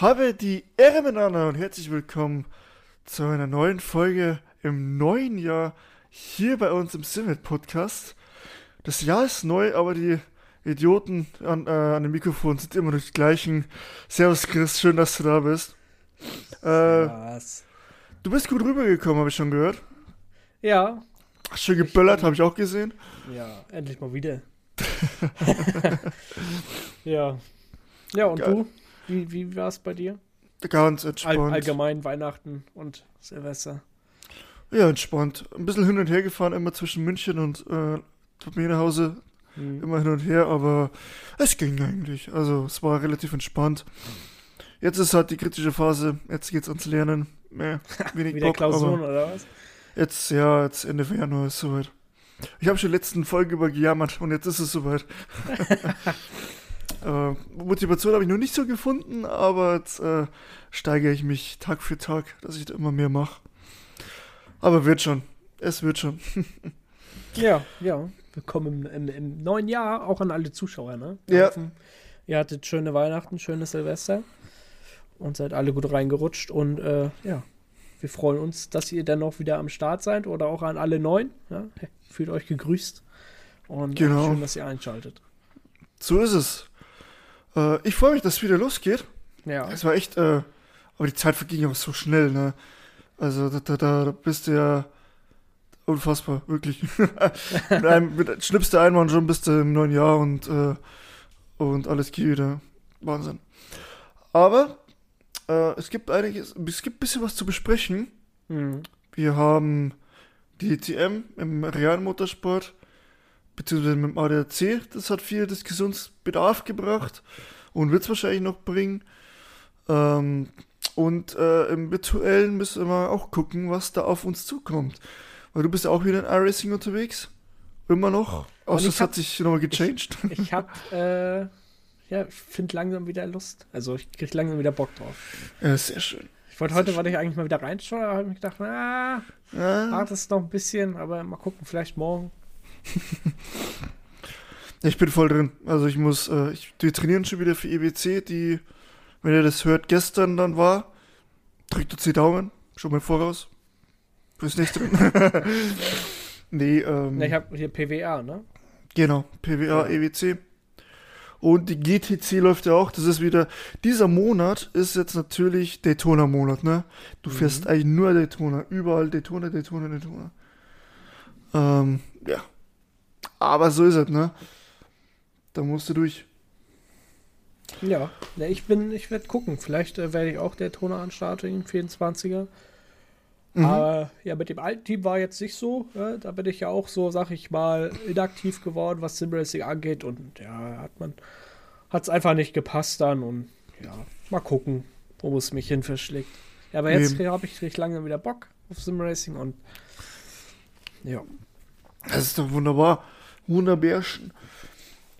Habe die Ehre miteinander und herzlich willkommen zu einer neuen Folge im neuen Jahr hier bei uns im Simmet Podcast. Das Jahr ist neu, aber die Idioten an, äh, an dem Mikrofon sind immer noch die gleichen. Servus Chris, schön, dass du da bist. Äh, du bist gut rübergekommen, habe ich schon gehört. Ja, schön geböllert, habe ich auch gesehen. ja, endlich mal wieder. ja. Ja, und Geil. du? Wie, wie war es bei dir? Ganz All, entspannt. allgemein Weihnachten und Silvester. Ja, entspannt. Ein bisschen hin und her gefahren, immer zwischen München und äh, mir nach Hause. Hm. Immer hin und her, aber es ging eigentlich. Also es war relativ entspannt. Jetzt ist halt die kritische Phase. Jetzt geht's ans Lernen. Mehr, wenig Wieder Bock, Klausuren oder was? jetzt, ja, jetzt Ende Januar ist soweit. Ich habe schon letzten Folge über gejammert und jetzt ist es soweit. äh, Motivation habe ich noch nicht so gefunden, aber jetzt äh, steigere ich mich Tag für Tag, dass ich da immer mehr mache. Aber wird schon. Es wird schon. Ja, ja. Willkommen im, im, im neuen Jahr, auch an alle Zuschauer, ne? Wir Ja. hoffen, Ihr hattet schöne Weihnachten, schönes Silvester und seid alle gut reingerutscht und äh, ja, wir freuen uns, dass ihr dann noch wieder am Start seid oder auch an alle Neuen. Ja? Fühlt euch gegrüßt und äh, Genau. schön, dass ihr einschaltet. So ist es. Äh, ich freue mich, dass es wieder losgeht. Ja, Es war echt, äh, aber die Zeit verging auch so schnell, ne? Also da, da, da bist du ja unfassbar, wirklich. mit einem, mit schnippst du einmal und schon bist du im neuen Jahr und, äh, und alles geht wieder. Wahnsinn. Aber äh, es gibt einiges, es gibt ein bisschen was zu besprechen. mhm. Wir haben die ETM im realen Motorsport, beziehungsweise mit dem ADAC. Das hat viel Diskussionsbedarf gebracht und wird es wahrscheinlich noch bringen. Ähm, und äh, im virtuellen müssen wir auch gucken, was da auf uns zukommt. Weil du bist ja auch wieder in iRacing unterwegs. Immer noch. Außer ich es hab- hat sich nochmal gechanged. ich hab, äh, ja, ich finde langsam wieder Lust. Also ich krieg langsam wieder Bock drauf. ja, sehr schön. Ich wollte heute, wollte ich eigentlich mal wieder reinschauen, aber habe ich gedacht, ah, Ja, warte es noch ein bisschen, aber mal gucken, vielleicht morgen. Ich bin voll drin. Also ich muss, äh, ich, wir trainieren schon wieder für EBC, die, wenn ihr das hört, gestern dann war. Drückt uns die Daumen, schon mal voraus. Fürs nächste Rennen. nee, ähm, Na, ich habe hier PWA, ne? genau, PWA, Ja. EWC. Und die GTC läuft ja auch, das ist wieder, dieser Monat ist jetzt natürlich Daytona-Monat, ne? Du Mhm. fährst eigentlich nur Daytona, überall Daytona, Daytona, Daytona. Ähm, ja. Aber so ist es, ne? Da musst du durch. Ja, ja ich bin, ich werde gucken. Vielleicht äh, werde ich auch der Toner anstarten, 24er. Mhm. Aber ja, mit dem alten Team war jetzt nicht so. Ja, da bin ich ja auch so, sag ich mal, inaktiv geworden, was Simracing angeht. Und ja, hat man, hat es einfach nicht gepasst dann. Und ja, mal gucken, wo es mich hin verschlägt. Ja, aber jetzt habe ich recht lange wieder Bock auf Simracing und ja. Das ist doch wunderbar. Wunderbärchen.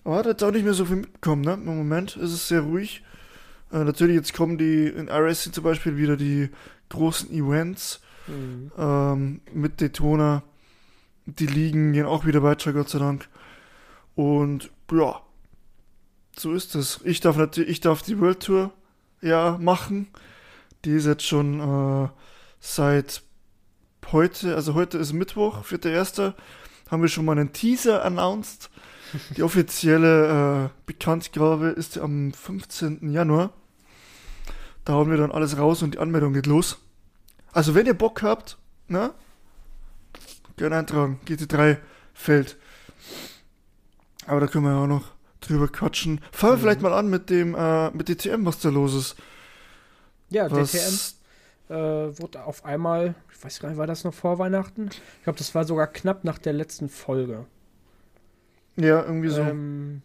Aber hat jetzt auch nicht mehr so viel mitbekommen, ne? Im Moment ist es sehr ruhig. Äh, natürlich, jetzt kommen die in RSC zum Beispiel wieder die großen Events Mhm. ähm, mit Daytona. Die Ligen gehen auch wieder weiter, Gott sei Dank. Und ja, so ist es. Ich darf natürlich, ich darf die World Tour ja machen. Die ist jetzt schon äh, seit heute, also heute ist Mittwoch, 4.1., haben wir schon mal einen Teaser announced. Die offizielle äh, Bekanntgabe ist am 15. Januar. Da hauen wir dann alles raus und die Anmeldung geht los. Also wenn ihr Bock habt, ne? Gerne eintragen. GT3 Feld. Aber da können wir ja auch noch drüber quatschen. Fangen wir Mhm. vielleicht mal an mit dem, äh, mit DTM, was da los ist. Ja, Was, DTM äh, wurde auf einmal, ich weiß gar nicht, war das noch vor Weihnachten? Ich glaube, das war sogar knapp nach der letzten Folge. Ja, irgendwie so. Ähm,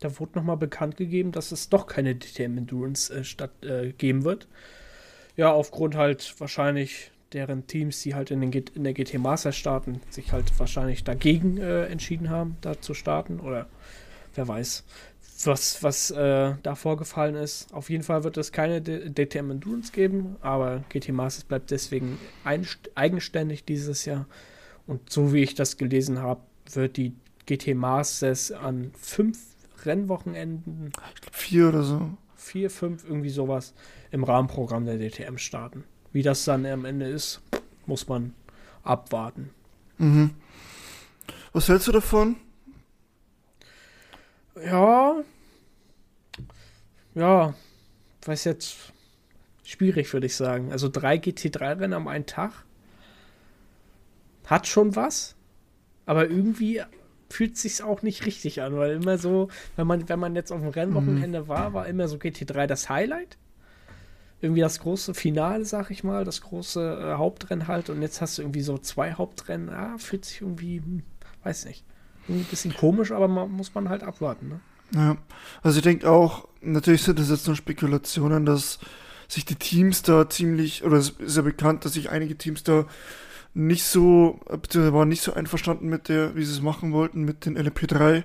da wurde nochmal bekannt gegeben, dass es doch keine DTM Endurance äh, statt äh, geben wird. Ja, aufgrund halt wahrscheinlich deren Teams, die halt in, den in der GT Master starten, sich halt wahrscheinlich dagegen äh, entschieden haben, da zu starten. Oder wer weiß, was, was äh, da vorgefallen ist. Auf jeden Fall wird es keine DTM Endurance geben, aber GT Masters bleibt deswegen eigenständig dieses Jahr. Und so wie ich das gelesen habe, wird die GT Masters an fünf Rennwochenenden Ich glaube vier oder so. 4, 5, irgendwie sowas im Rahmenprogramm der DTM starten. Wie das dann am Ende ist, muss man abwarten. Mhm. Was hältst du davon? Ja. Ja. Weiß jetzt. Schwierig, würde ich sagen. Also drei GT3-Rennen am einen Tag. Hat schon was. Aber irgendwie fühlt sich auch nicht richtig an, weil immer so, wenn man, wenn man jetzt auf dem Rennwochenende mhm. war, war immer so GT3 das Highlight. Irgendwie das große Finale, sag ich mal, das große äh, Hauptrennen halt. Und jetzt hast du irgendwie so zwei Hauptrennen. Ah, fühlt sich irgendwie, hm, weiß nicht. Ein bisschen komisch, aber man, muss man halt abwarten, ne? Ja, also ich denke auch, natürlich sind das jetzt nur Spekulationen, dass sich die Teams da ziemlich, oder es ist ja bekannt, dass sich einige Teams da nicht so, beziehungsweise waren nicht so einverstanden mit der, wie sie es machen wollten, mit den LP3.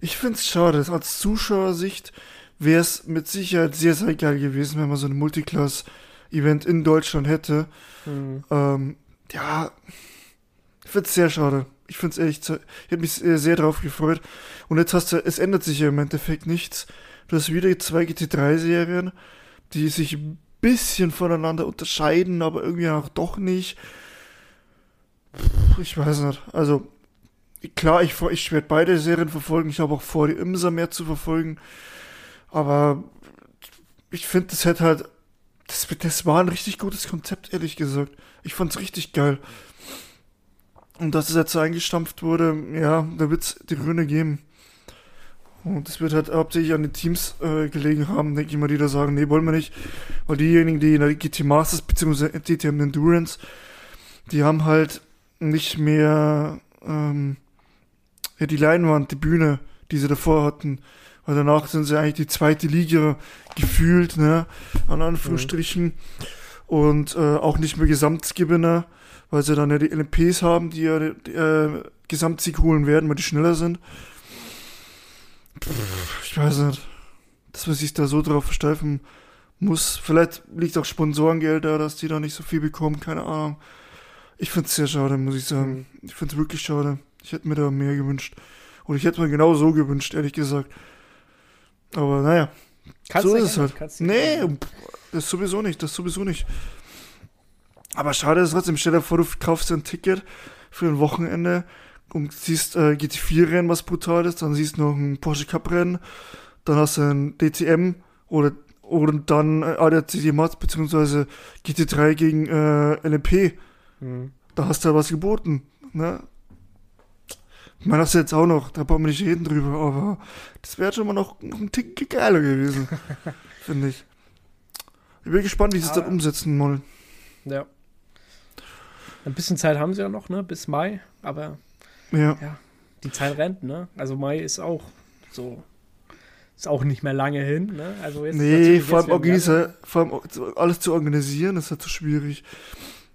Ich finde es schade, als Zuschauersicht wäre es mit Sicherheit sehr, sehr geil gewesen, wenn man so ein Multiclass-Event in Deutschland hätte. Mhm. Ähm, ja, ich finde es sehr schade. Ich finde es echt, ich habe mich sehr, sehr drauf gefreut. Und jetzt hast du, es ändert sich ja im Endeffekt nichts. Du hast wieder zwei GT3-Serien, die sich ein bisschen voneinander unterscheiden, aber irgendwie auch doch nicht. Ich weiß nicht. Also, klar, ich, ich werde beide Serien verfolgen. Ich habe auch vor, die Imsa mehr zu verfolgen. Aber ich finde, das hätte halt. Das, das war ein richtig gutes Konzept, ehrlich gesagt. Ich fand es richtig geil. Und dass es jetzt so eingestampft wurde, ja, da wird es die Grüne geben. Und das wird halt hauptsächlich an den Teams äh, gelegen haben, denke ich mal, die da sagen, nee, wollen wir nicht. Weil diejenigen, die in der GT Masters bzw. DTM Endurance, die haben halt nicht mehr ähm, ja, die Leinwand, die Bühne, die sie davor hatten. Weil danach sind sie eigentlich die zweite Liga gefühlt, ne? An Anführungsstrichen. Mhm. Und äh, auch nicht mehr Gesamtgewinner, weil sie dann ja die LMPs haben, die ja die, äh, Gesamtsieg holen werden, weil die schneller sind. Pff, ich weiß nicht. Dass man sich da so drauf versteifen muss. Vielleicht liegt auch Sponsorengeld da, dass die da nicht so viel bekommen, keine Ahnung. Ich finde es sehr schade, muss ich sagen. Mhm. Ich finde es wirklich schade. Ich hätte mir da mehr gewünscht. Und ich hätte mir genau so gewünscht, ehrlich gesagt. Aber naja. Kannst so ist es halt. Nee, das sowieso nicht, das sowieso nicht. Aber schade ist trotzdem, stell dir vor, du kaufst dir ein Ticket für ein Wochenende und siehst äh, GT4-Rennen, was brutal ist, dann siehst du noch ein Porsche Cup-Rennen, dann hast du ein DTM oder, oder dann äh, ADAC Mats beziehungsweise GT3 gegen äh, LMP Mhm. Da hast du ja was geboten. Ne? Ich meine, das jetzt auch noch, da brauchen wir nicht reden drüber, aber das wäre schon mal noch, noch ein Tick geiler gewesen, finde ich. Ich bin gespannt, wie sie es dann umsetzen wollen. Ja. Ein bisschen Zeit haben sie ja noch, ne, bis Mai, aber ja. ja die Zeit rennt, ne? Also Mai ist auch so ist auch nicht mehr lange hin, ne? Also jetzt nee, vor allem, vor allem alles zu organisieren, ist halt so schwierig.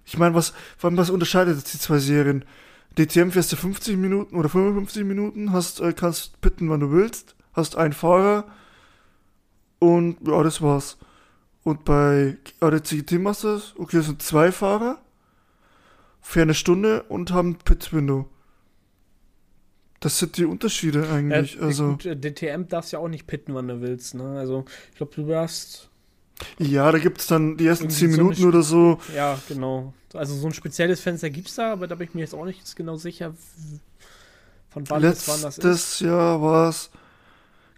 Ich meine, was, was unterscheidet jetzt die zwei Serien? DTM fährst du 50 Minuten oder 55 Minuten, hast, äh, kannst pitten, wann du willst, hast einen Fahrer und ja, das war's. Und bei ADC Team Masters, okay, das sind zwei Fahrer, für eine Stunde und haben Pit-Window. Das sind die Unterschiede eigentlich. Ja, also gut, äh, DTM darfst ja auch nicht pitten, wann du willst. Ne? Also ich glaube, du darfst ja, da gibt es dann die ersten zehn Minuten so oder so. Ja, genau. Also so ein spezielles Fenster gibt es da, aber da bin ich mir jetzt auch nicht genau sicher, von wann Letztes bis wann das ist. Letztes Jahr war es,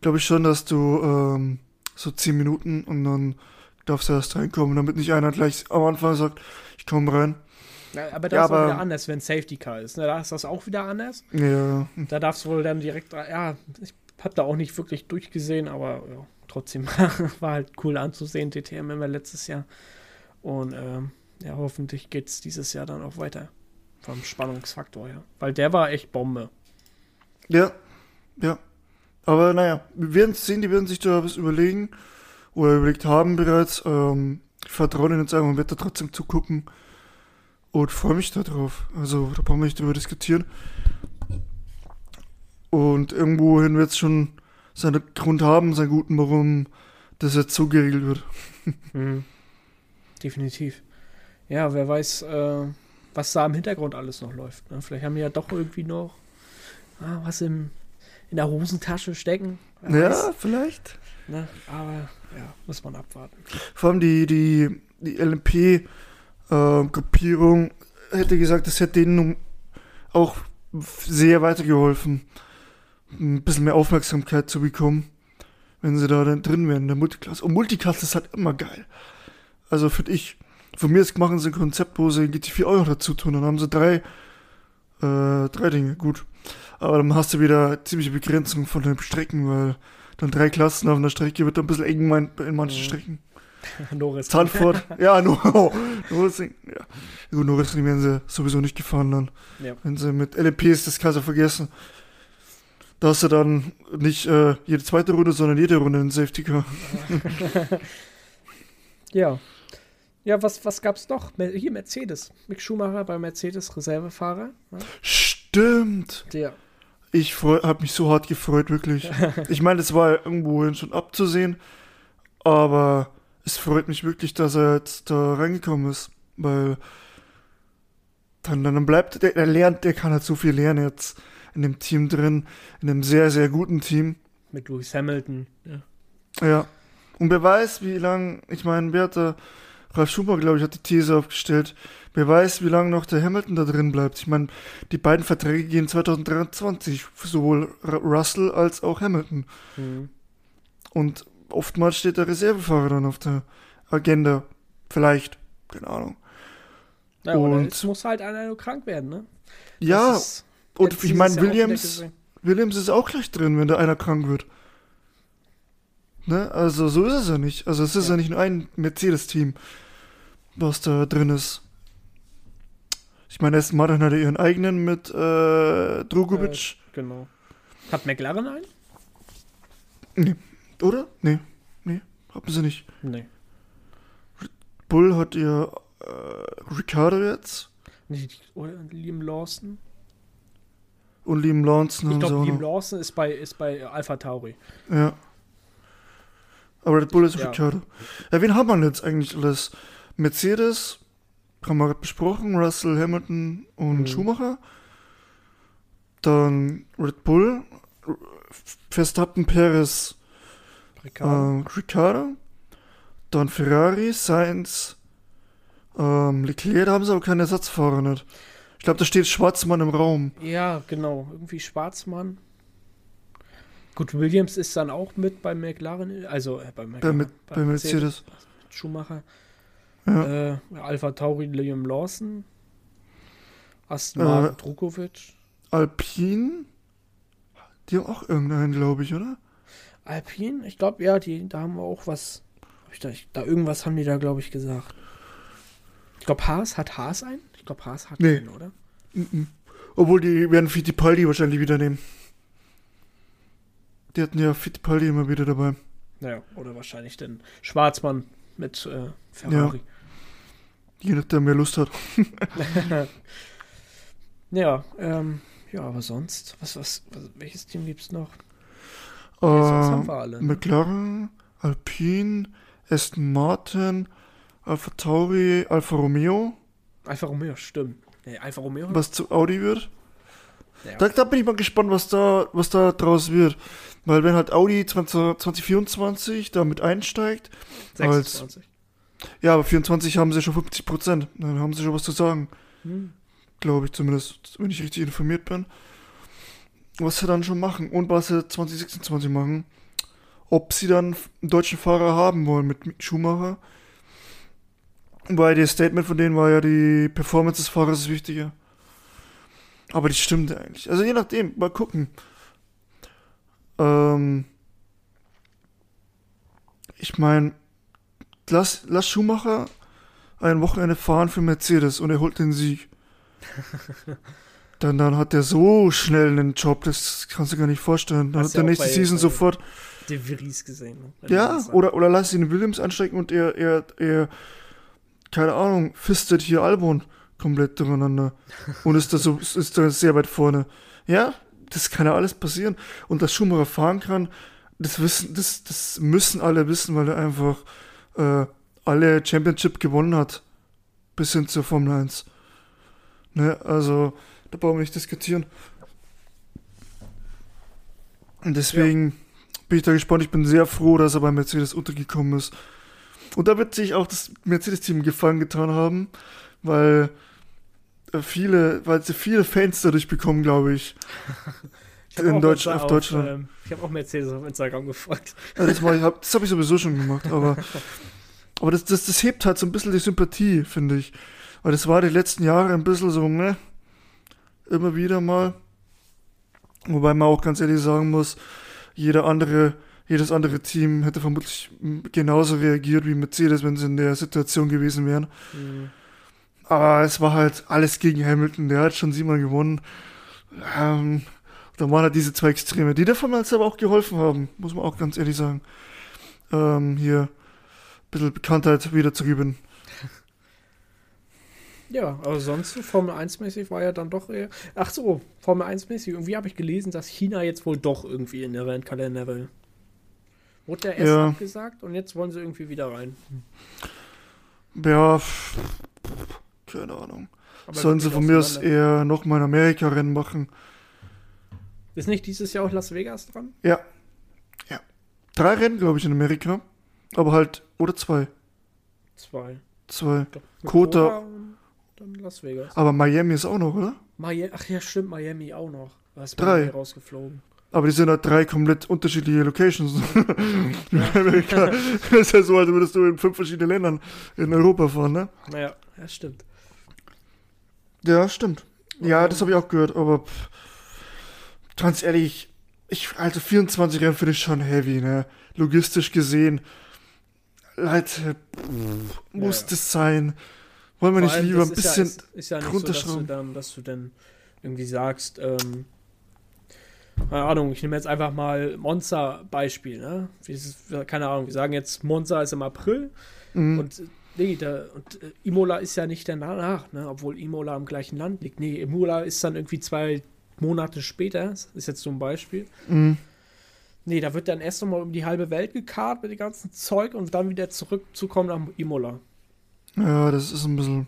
glaube ich schon, dass du ähm, so zehn Minuten und dann darfst du erst reinkommen, damit nicht einer gleich am Anfang sagt, ich komme rein. Ja, aber da ja, ist aber, auch wieder anders, wenn Safety Car ist. Ne? Da ist das auch wieder anders. Ja. Da darfst du wohl dann direkt, ja, ich habe da auch nicht wirklich durchgesehen, aber ja trotzdem war halt cool anzusehen, DTM immer letztes Jahr. Und ähm, ja, hoffentlich geht es dieses Jahr dann auch weiter. Vom Spannungsfaktor her. Weil der war echt Bombe. Ja, ja. Aber naja, wir werden es sehen, die werden sich da was überlegen oder überlegt haben bereits. Ähm, ich vertraue ihnen jetzt einfach und werde da trotzdem zugucken und freue mich darauf. Also, da brauchen wir nicht drüber diskutieren. Und irgendwohin wird es schon seinen Grund haben, seinen guten, warum das jetzt so geregelt wird. mhm. Definitiv. Ja, wer weiß, äh, was da im Hintergrund alles noch läuft. Ne? Vielleicht haben wir ja doch irgendwie noch ah, was im, in der Hosentasche stecken. Ja, weiß. vielleicht. Ne? Aber ja, muss man abwarten. Vor allem die, die, die LMP-Gruppierung äh, hätte gesagt, das hätte denen auch sehr weitergeholfen, ein bisschen mehr Aufmerksamkeit zu bekommen, wenn sie da dann drin wären in der Multiklasse. Und Multiklasse ist halt immer geil. Also finde ich, von mir ist machen sie ein Konzept, wo sie GT4 Euro dazu tun. Dann haben sie drei, äh, drei Dinge, gut. Aber dann hast du wieder ziemliche Begrenzung von den Strecken, weil dann drei Klassen auf einer Strecke wird ein bisschen eng in manchen mhm. Strecken. Norris. Zandvoort. ja, nur Norris. Ja. Gut, Norris werden sie sowieso nicht gefahren dann. Ja. Wenn sie mit LMPs, das kannst du vergessen. Da hast du dann nicht äh, jede zweite Runde, sondern jede Runde in Safety Car. ja. Ja, was, was gab's noch? Hier Mercedes. Mick Schumacher bei Mercedes Reservefahrer. Ja. Stimmt. Ja. Ich habe mich so hart gefreut, wirklich. ich meine, es war irgendwo schon abzusehen, aber es freut mich wirklich, dass er jetzt da reingekommen ist, weil dann, dann bleibt, der, er lernt, der kann halt so viel lernen jetzt in dem Team drin, in einem sehr, sehr guten Team. Mit Lewis Hamilton, ja. Ja. Und wer weiß, wie lange, ich meine, wer hat da, Ralf Schumacher, glaube ich, hat die These aufgestellt, wer weiß, wie lange noch der Hamilton da drin bleibt. Ich meine, die beiden Verträge gehen 2023, sowohl Russell als auch Hamilton. Mhm. Und oftmals steht der Reservefahrer dann auf der Agenda. Vielleicht, keine Ahnung. Ja, und es muss halt einer nur krank werden, ne? Ja, und ich meine, Williams, Williams ist auch gleich drin, wenn da einer krank wird. Ne? Also so ist es ja nicht. Also es ist ja, ja nicht nur ein Mercedes-Team, was da drin ist. Ich meine, Aston Martin hatte ihren eigenen mit äh, Drogovic. Äh, genau. Hat McLaren einen? Nee. Oder? Nee. Nee, haben sie nicht. Nee. Bull hat ihr äh, Ricardo jetzt. Nicht, oder Liam Lawson. Und Liam Lawson Ich glaube, Liam Lawson ist bei, ist bei Alpha Tauri. Ja. Aber Red Bull ist ja. Ricardo. Ja, wen haben wir jetzt eigentlich alles? Mercedes, haben wir gerade besprochen, Russell, Hamilton und mhm. Schumacher. Dann Red Bull, Verstappen, Perez, Ricardo. Äh, Ricardo. Dann Ferrari, Sainz, ähm, Leclerc, da haben sie aber keinen Ersatzfahrer nicht. Ich glaube, da steht Schwarzmann im Raum. Ja, genau. Irgendwie Schwarzmann. Gut, Williams ist dann auch mit bei McLaren, also äh, bei, McLaren, bei, bei, bei Mercedes. Mercedes. Schumacher. Ja. Äh, Alpha Tauri, Liam Lawson. Aston Martin, äh, Drukovic. Alpine. Die haben auch irgendeinen, glaube ich, oder? Alpine? Ich glaube, ja, die, da haben wir auch was. Ich da, ich, da irgendwas haben die da, glaube ich, gesagt. Ich glaube, Haas hat Haas ein? Ich glaube, Haas hat nee. einen, oder? Mm -mm. Obwohl, die werden Fittipaldi wahrscheinlich wieder nehmen. Die hatten ja Fittipaldi immer wieder dabei. Naja, oder wahrscheinlich den Schwarzmann mit äh, Ferrari. Ja. Je nachdem, wer Lust hat. ja, ähm, ja, aber sonst, was, was, was welches Team gibt es noch? Äh, alle, ne? McLaren, Alpine, Aston Martin, Alfa Tauri, Alfa Romeo. Alfa Romeo, stimmt. Nee, Alfa Romeo. Was zu Audi wird. Ja. Da, da, bin ich mal gespannt, was da, was da draus wird. Weil wenn halt Audi 20, 2024 damit einsteigt. 26. Als, ja, aber 24 haben sie schon 50 Prozent. Dann haben sie schon was zu sagen. Hm. Glaube ich zumindest, wenn ich richtig informiert bin was sie dann schon machen und was sie 2026 machen. Ob sie dann einen deutschen Fahrer haben wollen mit Schumacher. Weil das Statement von denen war ja, die Performance des Fahrers ist wichtiger. Aber das stimmt eigentlich. Also je nachdem, mal gucken. Ähm ich meine, lass, lass Schumacher ein Wochenende fahren für Mercedes und er holt den Sieg. Dann, dann hat er so schnell einen Job, das kannst du gar nicht vorstellen. Dann Hast hat der nächste bei, Season bei sofort. De Vries gesehen. Ne? Ja, oder, oder lass ihn Williams anstecken und er, er, er, keine Ahnung, fistet hier Albon komplett durcheinander. und ist da so, ist da sehr weit vorne. Ja, das kann ja alles passieren. Und dass Schumacher fahren kann, das wissen, das, das müssen alle wissen, weil er einfach äh, alle Championship gewonnen hat. Bis hin zur Formel 1. Ne, also, da brauchen wir nicht diskutieren. Und deswegen ja. bin ich da gespannt. Ich bin sehr froh, dass er bei Mercedes untergekommen ist. Und da wird sich auch das Mercedes-Team gefallen getan haben, weil äh, viele, weil sie viele Fans dadurch bekommen, glaube ich. ich in Deutsch, auf, auf Deutschland. Ähm, ich habe auch Mercedes auf Instagram gefragt. Ja, das habe hab ich sowieso schon gemacht, aber, aber das, das, das hebt halt so ein bisschen die Sympathie, finde ich. Weil das war die letzten Jahre ein bisschen so, ne? Immer wieder mal. Wobei man auch ganz ehrlich sagen muss, jeder andere, jedes andere Team hätte vermutlich genauso reagiert wie Mercedes, wenn sie in der Situation gewesen wären. Mhm. Aber es war halt alles gegen Hamilton. Der hat schon siebenmal gewonnen. Ähm, da waren halt diese zwei Extreme, die davon damals aber auch geholfen haben, muss man auch ganz ehrlich sagen. Ähm, hier ein bisschen Bekanntheit wieder zu gewinnen. Ja, aber sonst Formel 1-mäßig war ja dann doch eher. Ach so, Formel 1-mäßig. Irgendwie habe ich gelesen, dass China jetzt wohl doch irgendwie in den Rennkalender will. Wurde der erst ja. abgesagt und jetzt wollen sie irgendwie wieder rein. Ja, keine Ahnung. Aber Sollen sie von mir aus eher nochmal ein Amerika-Rennen machen? Ist nicht dieses Jahr auch Las Vegas dran? Ja. Ja. Drei Rennen, glaube ich, in Amerika. Aber halt, oder zwei? Zwei. Zwei. Kota dann Las Vegas. Aber Miami ist auch noch, oder? Miami, ach ja, stimmt, Miami auch noch. Ist drei. rausgeflogen. Aber die sind halt drei komplett unterschiedliche Locations. in Amerika. das ist ja so, als würdest du in fünf verschiedenen Ländern in Europa fahren, ne? Naja, ja, stimmt. Ja, stimmt. Ja, das habe ich auch gehört, aber pff, ganz ehrlich, ich, also 24 Rennen finde ich schon heavy, ne? Logistisch gesehen. Leute, pff, muss ja, ja. das sein? Wollen wir nicht lieber ein bisschen ja, ist, ist ja nicht so, dass du, dann, dass du dann irgendwie sagst, ähm, keine Ahnung, ich nehme jetzt einfach mal Monza-Beispiel, ne? Ist, keine Ahnung, wir sagen jetzt, Monza ist im April mhm. und nee, da, und äh, Imola ist ja nicht danach, ne? Obwohl Imola im gleichen Land liegt. Nee, Imola ist dann irgendwie zwei Monate später, ist jetzt so ein Beispiel. Mhm. Nee, da wird dann erst nochmal um die halbe Welt gekarrt mit dem ganzen Zeug und dann wieder zurückzukommen nach Imola. Ja, das ist ein bisschen.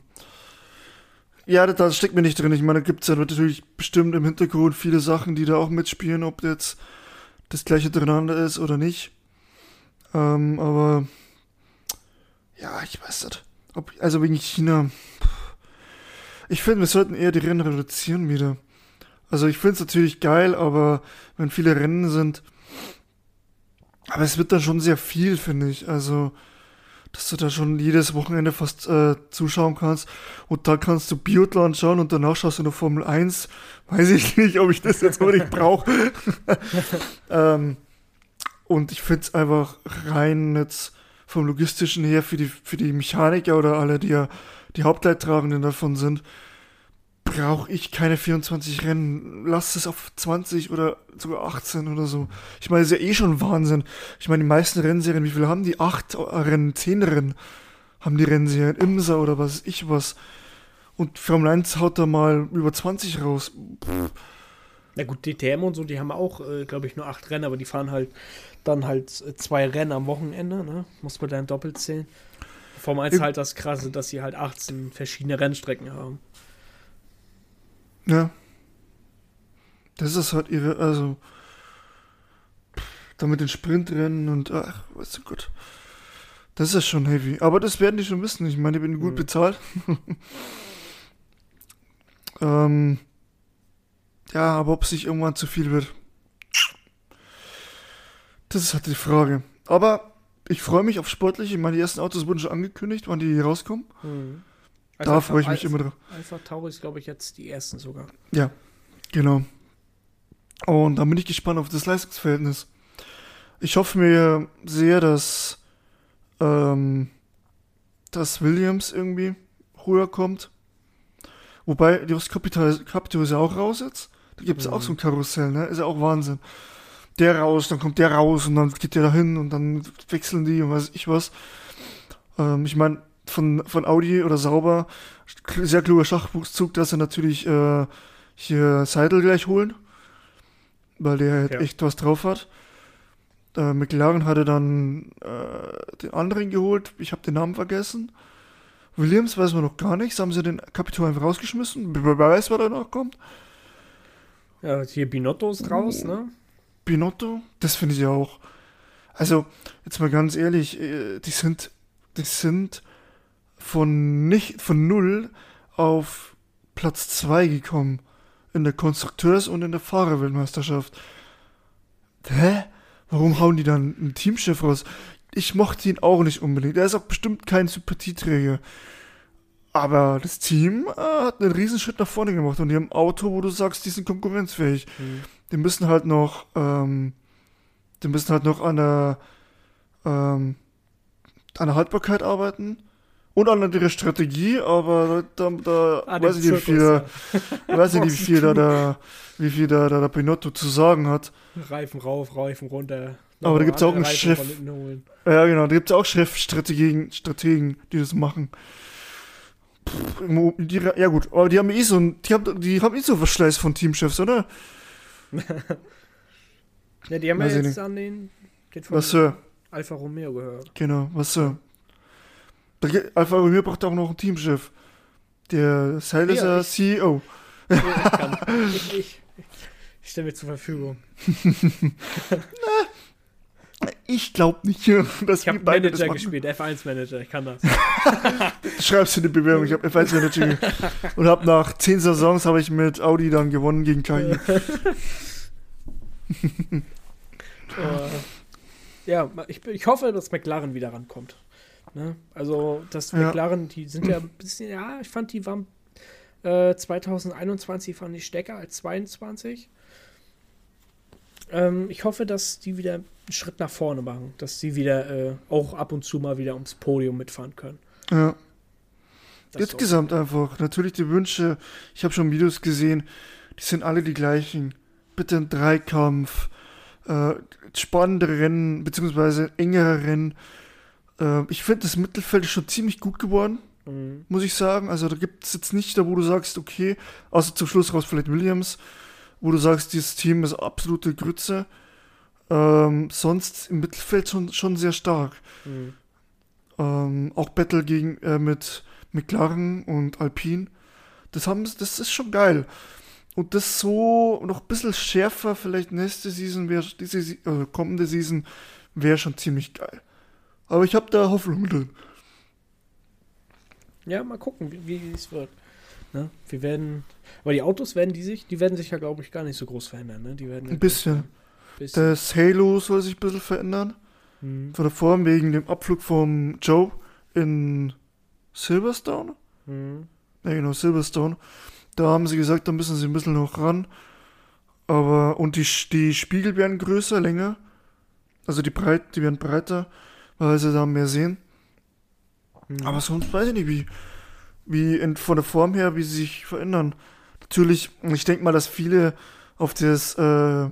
Ja, das, steckt mir nicht drin. Ich meine, da gibt es ja natürlich bestimmt im Hintergrund viele Sachen, die da auch mitspielen, ob jetzt das gleiche durcheinander ist oder nicht. Ähm, aber ja, ich weiß nicht. Ob, also wegen China. Ich finde, wir sollten eher die Rennen reduzieren wieder. Also ich finde es natürlich geil, aber wenn viele Rennen sind. Aber es wird dann schon sehr viel, finde ich. Also dass du da schon jedes Wochenende fast äh, zuschauen kannst. Und da kannst du Biathlon schauen und danach schaust du noch Formel 1. Weiß ich nicht, ob ich das jetzt unbedingt brauche. ähm, und ich finde es einfach rein jetzt vom logistischen her für die, für die Mechaniker oder alle, die ja die Hauptleidtragenden davon sind, brauche ich keine 24 Rennen. Lass es auf 20 oder sogar 18 oder so. Ich meine, das ist ja eh schon Wahnsinn. Ich meine, die meisten Rennserien, wie viele haben die? Acht Rennen, zehn Rennen haben die Rennserien. Imsa oder was ich was. Und Formel 1 haut da mal über 20 raus. Pff. Na gut, DTM und so, die haben auch, äh, glaube ich, nur acht Rennen, aber die fahren halt dann halt äh, zwei Rennen am Wochenende, ne? Muss man dann doppelt zählen. Formel 1 halt das Krasse, dass sie halt 18 verschiedene Rennstrecken haben. Ja. Das ist halt ihre, also, da mit den Sprintrennen und, ach, weißt du Gott. Das ist schon heavy. Aber das werden die schon wissen. Ich meine, die werden gut mhm. bezahlt. ähm, ja, aber ob es sich irgendwann zu viel wird. Das ist halt die Frage. Aber ich freue mich auf sportlich. Ich meine, die ersten Autos wurden schon angekündigt, wann die rauskommen. Mhm. Also da freue ich mich immer drauf. Alpha Tauri ist, glaube ich, jetzt die ersten sogar. Ja, genau. Und da bin ich gespannt auf das Leistungsverhältnis. Ich hoffe mir sehr, dass, ähm, dass Williams irgendwie höher kommt. Wobei, die Capito ist ja auch raus jetzt. Da gibt es mhm. auch so ein Karussell, ne? Ist ja auch Wahnsinn. Der raus, dann kommt der raus und dann geht der da hin und dann wechseln die und weiß ich was. Ähm, ich meine, von, von Audi oder Sauber, sehr kluger Schachzug, dass sie natürlich äh, hier Seidel gleich holen, weil der halt ja. echt was drauf hat. Äh, McLaren hatte dann äh, den anderen geholt, ich habe den Namen vergessen. Williams weiß man noch gar nichts, haben sie den Kapitän einfach rausgeschmissen, wer weiß, wer da noch kommt. Ja, hier Binotto ist raus, ne? Binotto, das finde ich ja auch. Also, jetzt mal ganz ehrlich, äh, die sind, die sind von nicht, von null auf Platz 2 gekommen. In der Konstrukteurs- und in der Fahrerweltmeisterschaft. Hä? Warum hauen die dann einen Teamchef raus? Ich mochte ihn auch nicht unbedingt. Er ist auch bestimmt kein Sympathieträger. Aber das Team äh, hat einen riesen Schritt nach vorne gemacht und die haben ein Auto, wo du sagst, die sind konkurrenzfähig. Mhm. Die müssen halt noch, ähm, die müssen halt noch an der, ähm, an der Haltbarkeit arbeiten und ihrer Strategie, aber da, da Ah, weiß ich nicht, wie viel, da, weiß ich nicht, wie viel da, da, wie viel da, da der Pinotto zu sagen hat. ja. Reifen rauf, Reifen runter. Aber da auch einen Reifen Chef. von hinten holen. Ja, genau, da gibt es auch Chefstrategen, Strategen, die das machen. Pff, die, ja gut, aber die haben eh so ein, die haben, die haben eh so Verschleiß von Teamchefs, oder? Ja, die haben ja Weiß ich jetzt nicht. an den, den von Was Alfa Romeo gehört. genau, was so. Alfa Romeo braucht auch noch einen Teamchef. Der ist Ja, CEO. Ja, ich kann. ich, ich, ich stelle mir zur Verfügung. Ich glaube nicht, dass Ich habe Manager gespielt, F1-Manager, ich kann das. Schreibst du in die Bewerbung, ich habe F1 Manager ge- und habe nach zehn Saisons habe ich mit Audi dann gewonnen gegen KI. Äh, ja, ich, ich hoffe, dass McLaren wieder rankommt. Ne? Also, das Ja. McLaren, die sind ja ein bisschen, ja, ich fand, die waren äh, 2021 fand ich stärker als 22. Ähm, ich hoffe, dass die wieder einen Schritt nach vorne machen, dass sie wieder äh, auch ab und zu mal wieder ums Podium mitfahren können. Ja. Das Insgesamt einfach. Natürlich die Wünsche, ich habe schon Videos gesehen, die sind alle die gleichen. Bitte ein Dreikampf, äh, spannende Rennen, beziehungsweise engere Rennen. Äh, ich finde, das Mittelfeld ist schon ziemlich gut geworden, Mhm. muss ich sagen. Also da gibt es jetzt nicht da, wo du sagst, okay, außer zum Schluss raus vielleicht Williams, wo du sagst, dieses Team ist absolute Grütze. Ähm, sonst im Mittelfeld schon, schon sehr stark. Mhm. Ähm, auch Battle gegen äh, mit McLaren und Alpine. Das haben das ist schon geil. Und das so noch ein bisschen schärfer, vielleicht nächste Season wäre diese Se- äh, kommende Season wäre schon ziemlich geil. Aber ich habe da Hoffnung drin. Ja, mal gucken, wie, es wird. Ne? Wir werden, aber die Autos werden die sich, die werden sich ja, glaube ich, gar nicht so groß verändern. Ne? Die werden Ein bisschen. bisschen. Das Halo soll sich ein bisschen verändern. Mhm. Von der Form wegen dem Abflug vom Joe in Silverstone. Mhm. Ja, genau, Silverstone. Da haben sie gesagt, da müssen sie ein bisschen noch ran. Aber, und die, die Spiegel werden größer, länger. Also die breit, die werden breiter, weil sie da mehr sehen. Mhm. Aber sonst weiß ich nicht, wie, wie in, von der Form her, wie sie sich verändern. Natürlich, ich denke mal, dass viele auf das äh,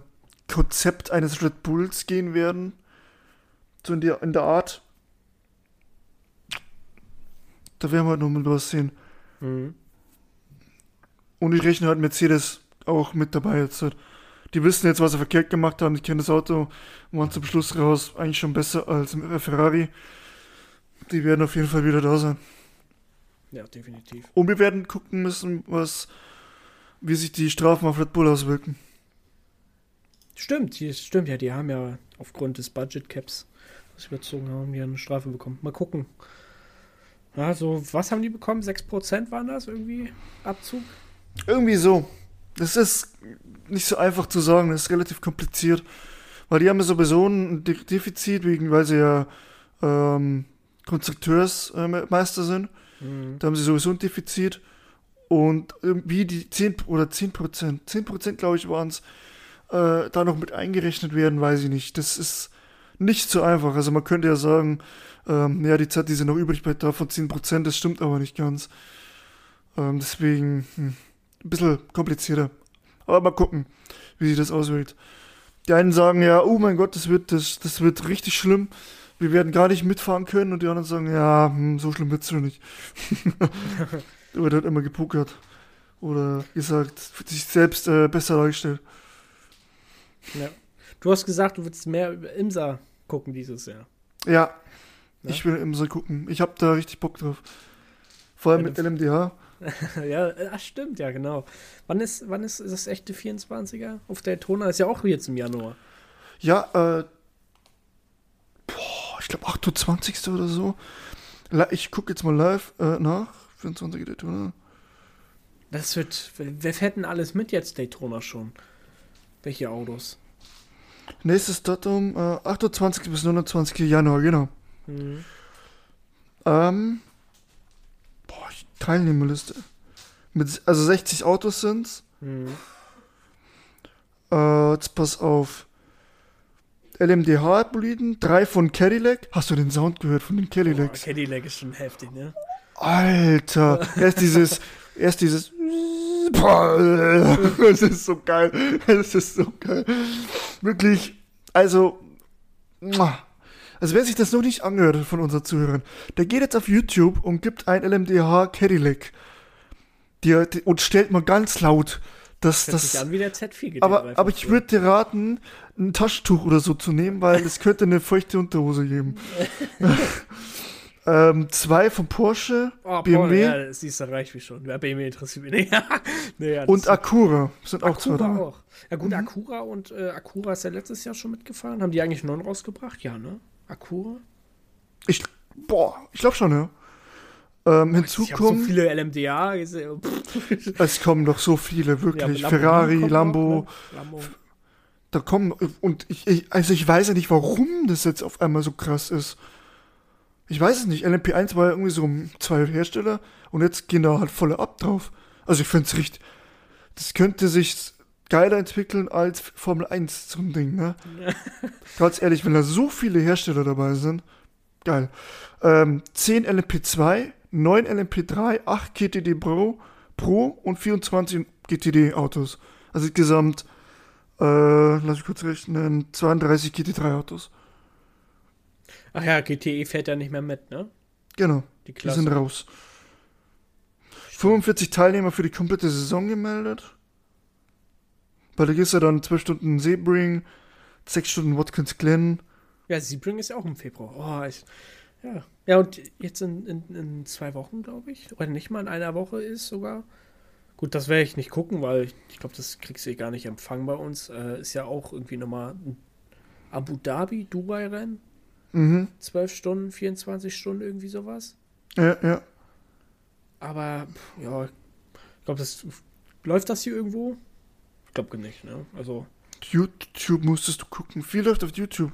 Konzept eines Red Bulls gehen werden. So in der, in der Art. Da werden wir halt noch mal was sehen. Mhm. Und ich rechne halt Mercedes auch mit dabei jetzt. halt. Die wissen jetzt, was sie verkehrt gemacht haben. Die kennen das Auto und waren zum Schluss raus eigentlich schon besser als im Ferrari. Die werden auf jeden Fall wieder da sein. Ja, definitiv. Und wir werden gucken müssen, was, wie sich die Strafen auf Red Bull auswirken. Stimmt, die, stimmt ja, die haben ja aufgrund des Budget Caps, was sie überzogen haben, die eine Strafe bekommen. Mal gucken. Also, was haben die bekommen? 6% waren das irgendwie? Abzug? Irgendwie so. Das ist nicht so einfach zu sagen, das ist relativ kompliziert. Weil die haben ja sowieso ein De Defizit, wegen, weil sie ja ähm, Konstrukteursmeister sind. Mhm. Da haben sie sowieso ein Defizit. Und irgendwie die 10 oder 10 Prozent, 10 Prozent glaube ich waren es, äh, da noch mit eingerechnet werden, weiß ich nicht. Das ist nicht so einfach. Also man könnte ja sagen, ähm, ja, die Zeit, die sie noch übrig bleibt, davon 10 Prozent, das stimmt aber nicht ganz. Ähm, deswegen hm, ein bisschen komplizierter. Aber mal gucken, wie sich das auswirkt. Die einen sagen ja, oh mein Gott, das wird, das, das wird richtig schlimm. Wir werden gar nicht mitfahren können. Und die anderen sagen, ja, hm, so schlimm wird es schon nicht. da wird halt immer gepokert. Oder gesagt, sich selbst äh, besser dargestellt. Ja. Du hast gesagt, du willst mehr über Imsa gucken dieses Jahr. Ja, Ja? ich will so gucken. Ich habe da richtig Bock drauf. Vor allem mit LMDH. ja, äh, ach, stimmt, ja, genau. Wann ist, wann ist das echte 24er? Auf Daytona ist ja auch jetzt im Januar. Ja, äh, boah, ich glaube 28. oder so. Ich gucke jetzt mal live äh, nach. 24 Daytona. Das wird. Wer fährt denn alles mit jetzt Daytona schon? Welche Autos? Nächstes Datum, äh, 28. bis 29. Januar, genau. Hm. Ähm, Teilnehmerliste. Mit, also 60 Autos sind's. Hm. Äh, jetzt pass auf. LMDH-Boliden, drei von Cadillac. Hast du den Sound gehört von den Cadillacs? Cadillac ist schon heftig, ne? Alter, erst dieses, erst dieses. Es ist so geil. Es ist so geil. Wirklich, also. Also wer sich das noch nicht angehört hat von unseren Zuhörern, der geht jetzt auf YouTube und gibt ein LMDH Cadillac. Die, die, und stellt mal ganz laut, dass sich das. an wie der Z4 GT3 Aber, aber ich würde dir raten, ein Taschentuch oder so zu nehmen, weil es könnte eine feuchte Unterhose geben. ähm, zwei von Porsche. Oh, BMW Paul, ja, das siehst du, reicht wie schon. Ja, BMW interessiert mich nicht. nee, ja, das und Acura sind auch zwei Acura da. auch. Ja gut, Mhm. Acura und äh, Acura ist ja letztes Jahr schon mitgefahren. Haben die eigentlich einen neuen rausgebracht? Ja, ne? Acura? Ich, boah, ich glaube schon, ja. Ähm, hinzu Ich habe so kommen, viele LMDA es kommen doch so viele, Ja, wirklich. Ferrari, kommt Lambo, Auch, ne? Lambo. da kommen, und ich, ich, also ich weiß ja nicht, warum das jetzt auf einmal so krass ist. Ich weiß es nicht. LMP1 war ja irgendwie so um zwei Hersteller und jetzt gehen da halt volle ab drauf. Also ich finde es richtig, das könnte sich geiler entwickeln als Formel 1 so ein Ding, ne? Ganz ehrlich, wenn da so viele Hersteller dabei sind, geil. Ähm, 10 LMP2, 9 LMP3, 8 GTD Pro, Pro und 24 GTD Autos. Also insgesamt, äh, lass ich kurz rechnen, 32 GT3 Autos. Ach ja, GTE fährt ja nicht mehr mit, ne? Genau, Die die sind raus. 45 Teilnehmer für die komplette Saison gemeldet. Bei der gehst du dann 12 Stunden Sebring, 6 Stunden Watkins Glen. Ja, Sebring ist ja auch im Februar. Oh, ich, ja. Ja, und jetzt in, in, in zwei Wochen, glaube ich. Oder nicht mal in einer Woche ist sogar. Gut, das werde ich nicht gucken, weil ich, ich glaube, das kriegst du eh gar nicht empfangen bei uns. Äh, ist ja auch irgendwie nochmal ein Abu Dhabi, Dubai-Rennen. Mhm. 12 Stunden, 24 Stunden, irgendwie sowas. Ja, ja. Aber, ja, ich glaube, das läuft das hier irgendwo? Glaube nicht, ne? Also, YouTube musstest du gucken. Viel läuft auf YouTube.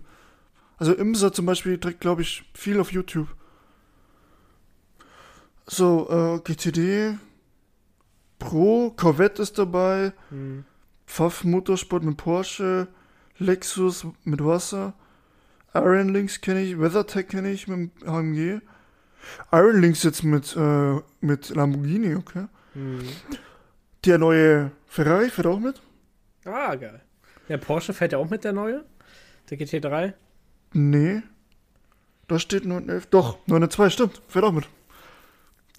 Also Imsa zum Beispiel trägt, glaube ich, viel auf YouTube. So, äh, GTD, Pro, Corvette ist dabei, hm. Pfaff Motorsport mit Porsche, Lexus mit Wasser, Iron Links kenne ich, WeatherTech kenne ich mit HMG. Iron Links jetzt mit, äh, mit Lamborghini, okay. Hm. Der neue Ferrari fährt auch mit? Ah, geil. Der Porsche fährt ja auch mit der neue. Der GT3. Nee. Da steht 911. Doch, 902, stimmt. Fährt auch mit.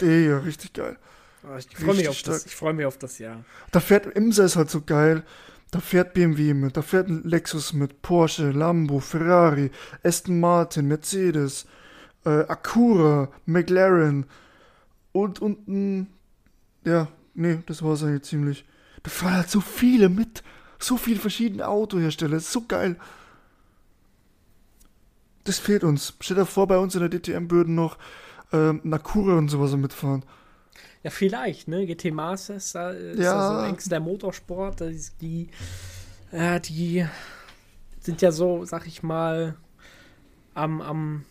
Ja, richtig geil. Ah, Ich freue mich, auf das- ich freu mich auf das Jahr. Da fährt Imsa ist halt so geil. Da fährt BMW mit, da fährt ein Lexus mit, Porsche, Lambo, Ferrari, Aston Martin, Mercedes, äh, Acura, McLaren und, ein, ja, nee, das war's eigentlich ziemlich. Da fahren halt so viele mit. So viele verschiedene Autohersteller. So geil. Das fehlt uns. Stell dir vor, bei uns in der DTM würden noch ähm, ein Acura und sowas mitfahren. Ja, vielleicht, ne? GT Masters, da ist Ja. so engst der Motorsport. Die, ja, die sind ja so, sag ich mal, am, am,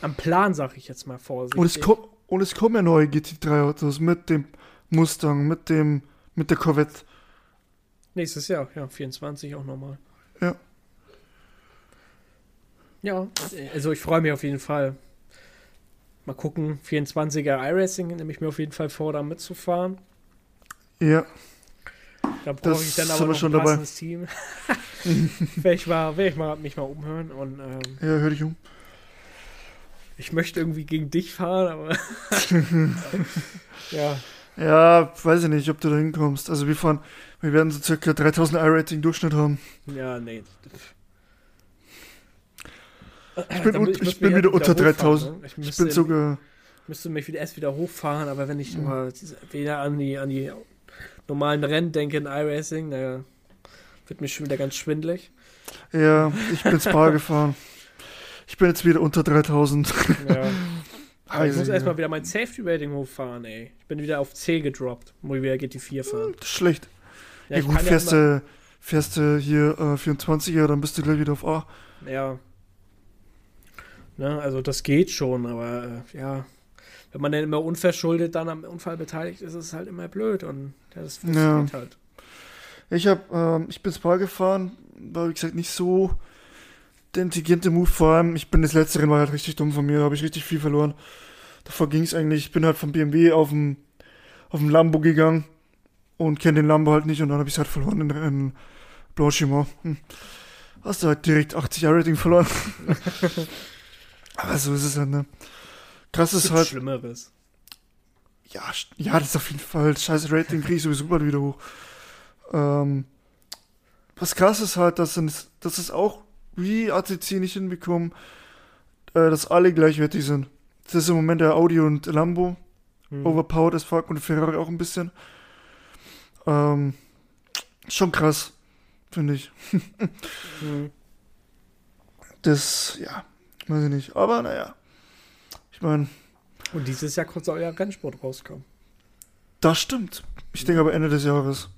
am Plan, sag ich jetzt mal vorsichtig. Und es, kommt, und es kommen ja neue GT3-Autos mit dem Mustang, mit dem, mit der Corvette. Nächstes Jahr, ja, 24 auch nochmal. Ja. Ja, also ich freue mich auf jeden Fall. Mal gucken, 24er iRacing nehme ich mir auf jeden Fall vor, da mitzufahren. Ja, Da brauche ich dann aber noch schon ein dabei. passendes Team. werde ich, mal, werd ich mal, mich mal umhören und ähm, ja, hör dich um. ich möchte irgendwie gegen dich fahren, aber ja, Ja, weiß ich nicht, ob du da hinkommst. Also wir fahren, wir werden so circa 3000 I-Rating Durchschnitt haben. ja, nee. Ich bin, un- ich bin wieder unter 3000. Ich, Ich müsste, bin sogar, müsste mich wieder erst wieder hochfahren, aber wenn ich mal wieder an die, an die normalen Rennen denke in iRacing, naja, wird mir schon wieder ganz schwindlig. Ja, ich bin Spa gefahren. Ich bin jetzt wieder unter 3000. Ja. Aber ich muss erstmal wieder mein Safety Rating hochfahren, ey. Ich bin wieder auf C gedroppt, wo ich wieder GT4 fahren. Ist schlecht. Ja, ja gut, fährst du ja fährst du hier äh, 24er, dann bist du gleich wieder auf A. Ja. Ne, also das geht schon, aber äh, ja, wenn man dann immer unverschuldet dann am Unfall beteiligt ist, ist es halt immer blöd und ja, das funktioniert ja. halt. Ich hab, ähm, ich bin Spa gefahren, war wie gesagt nicht so intelligente Move, vor allem, ich bin das letzte Rennen war halt richtig dumm von mir, da habe ich richtig viel verloren. Davor ging es eigentlich, ich bin halt vom BMW auf dem auf dem Lambo gegangen und kenne den Lambo halt nicht und dann habe ich es halt verloren in, in Blanchiment. Hm. Hast du halt direkt 80 Rating verloren. Aber so ist es halt, ne? Krass ist halt. Schlimmeres. Ja, ja, das ist auf jeden Fall. Scheiße Rating kriege ich sowieso bald wieder hoch. Ähm, was krass ist halt, dass, dass es auch wie ATC nicht hinbekommen, äh, dass alle gleichwertig sind. Das ist im Moment der Audi und Lambo. Hm. Overpowered as fuck und Ferrari auch ein bisschen. Ähm, schon krass finde ich. mhm. Das, ja, weiß ich nicht. Aber naja, ich meine. Und dieses Jahr soll ja Rennsport rauskommen. Das stimmt. Ich denke aber Ende des Jahres.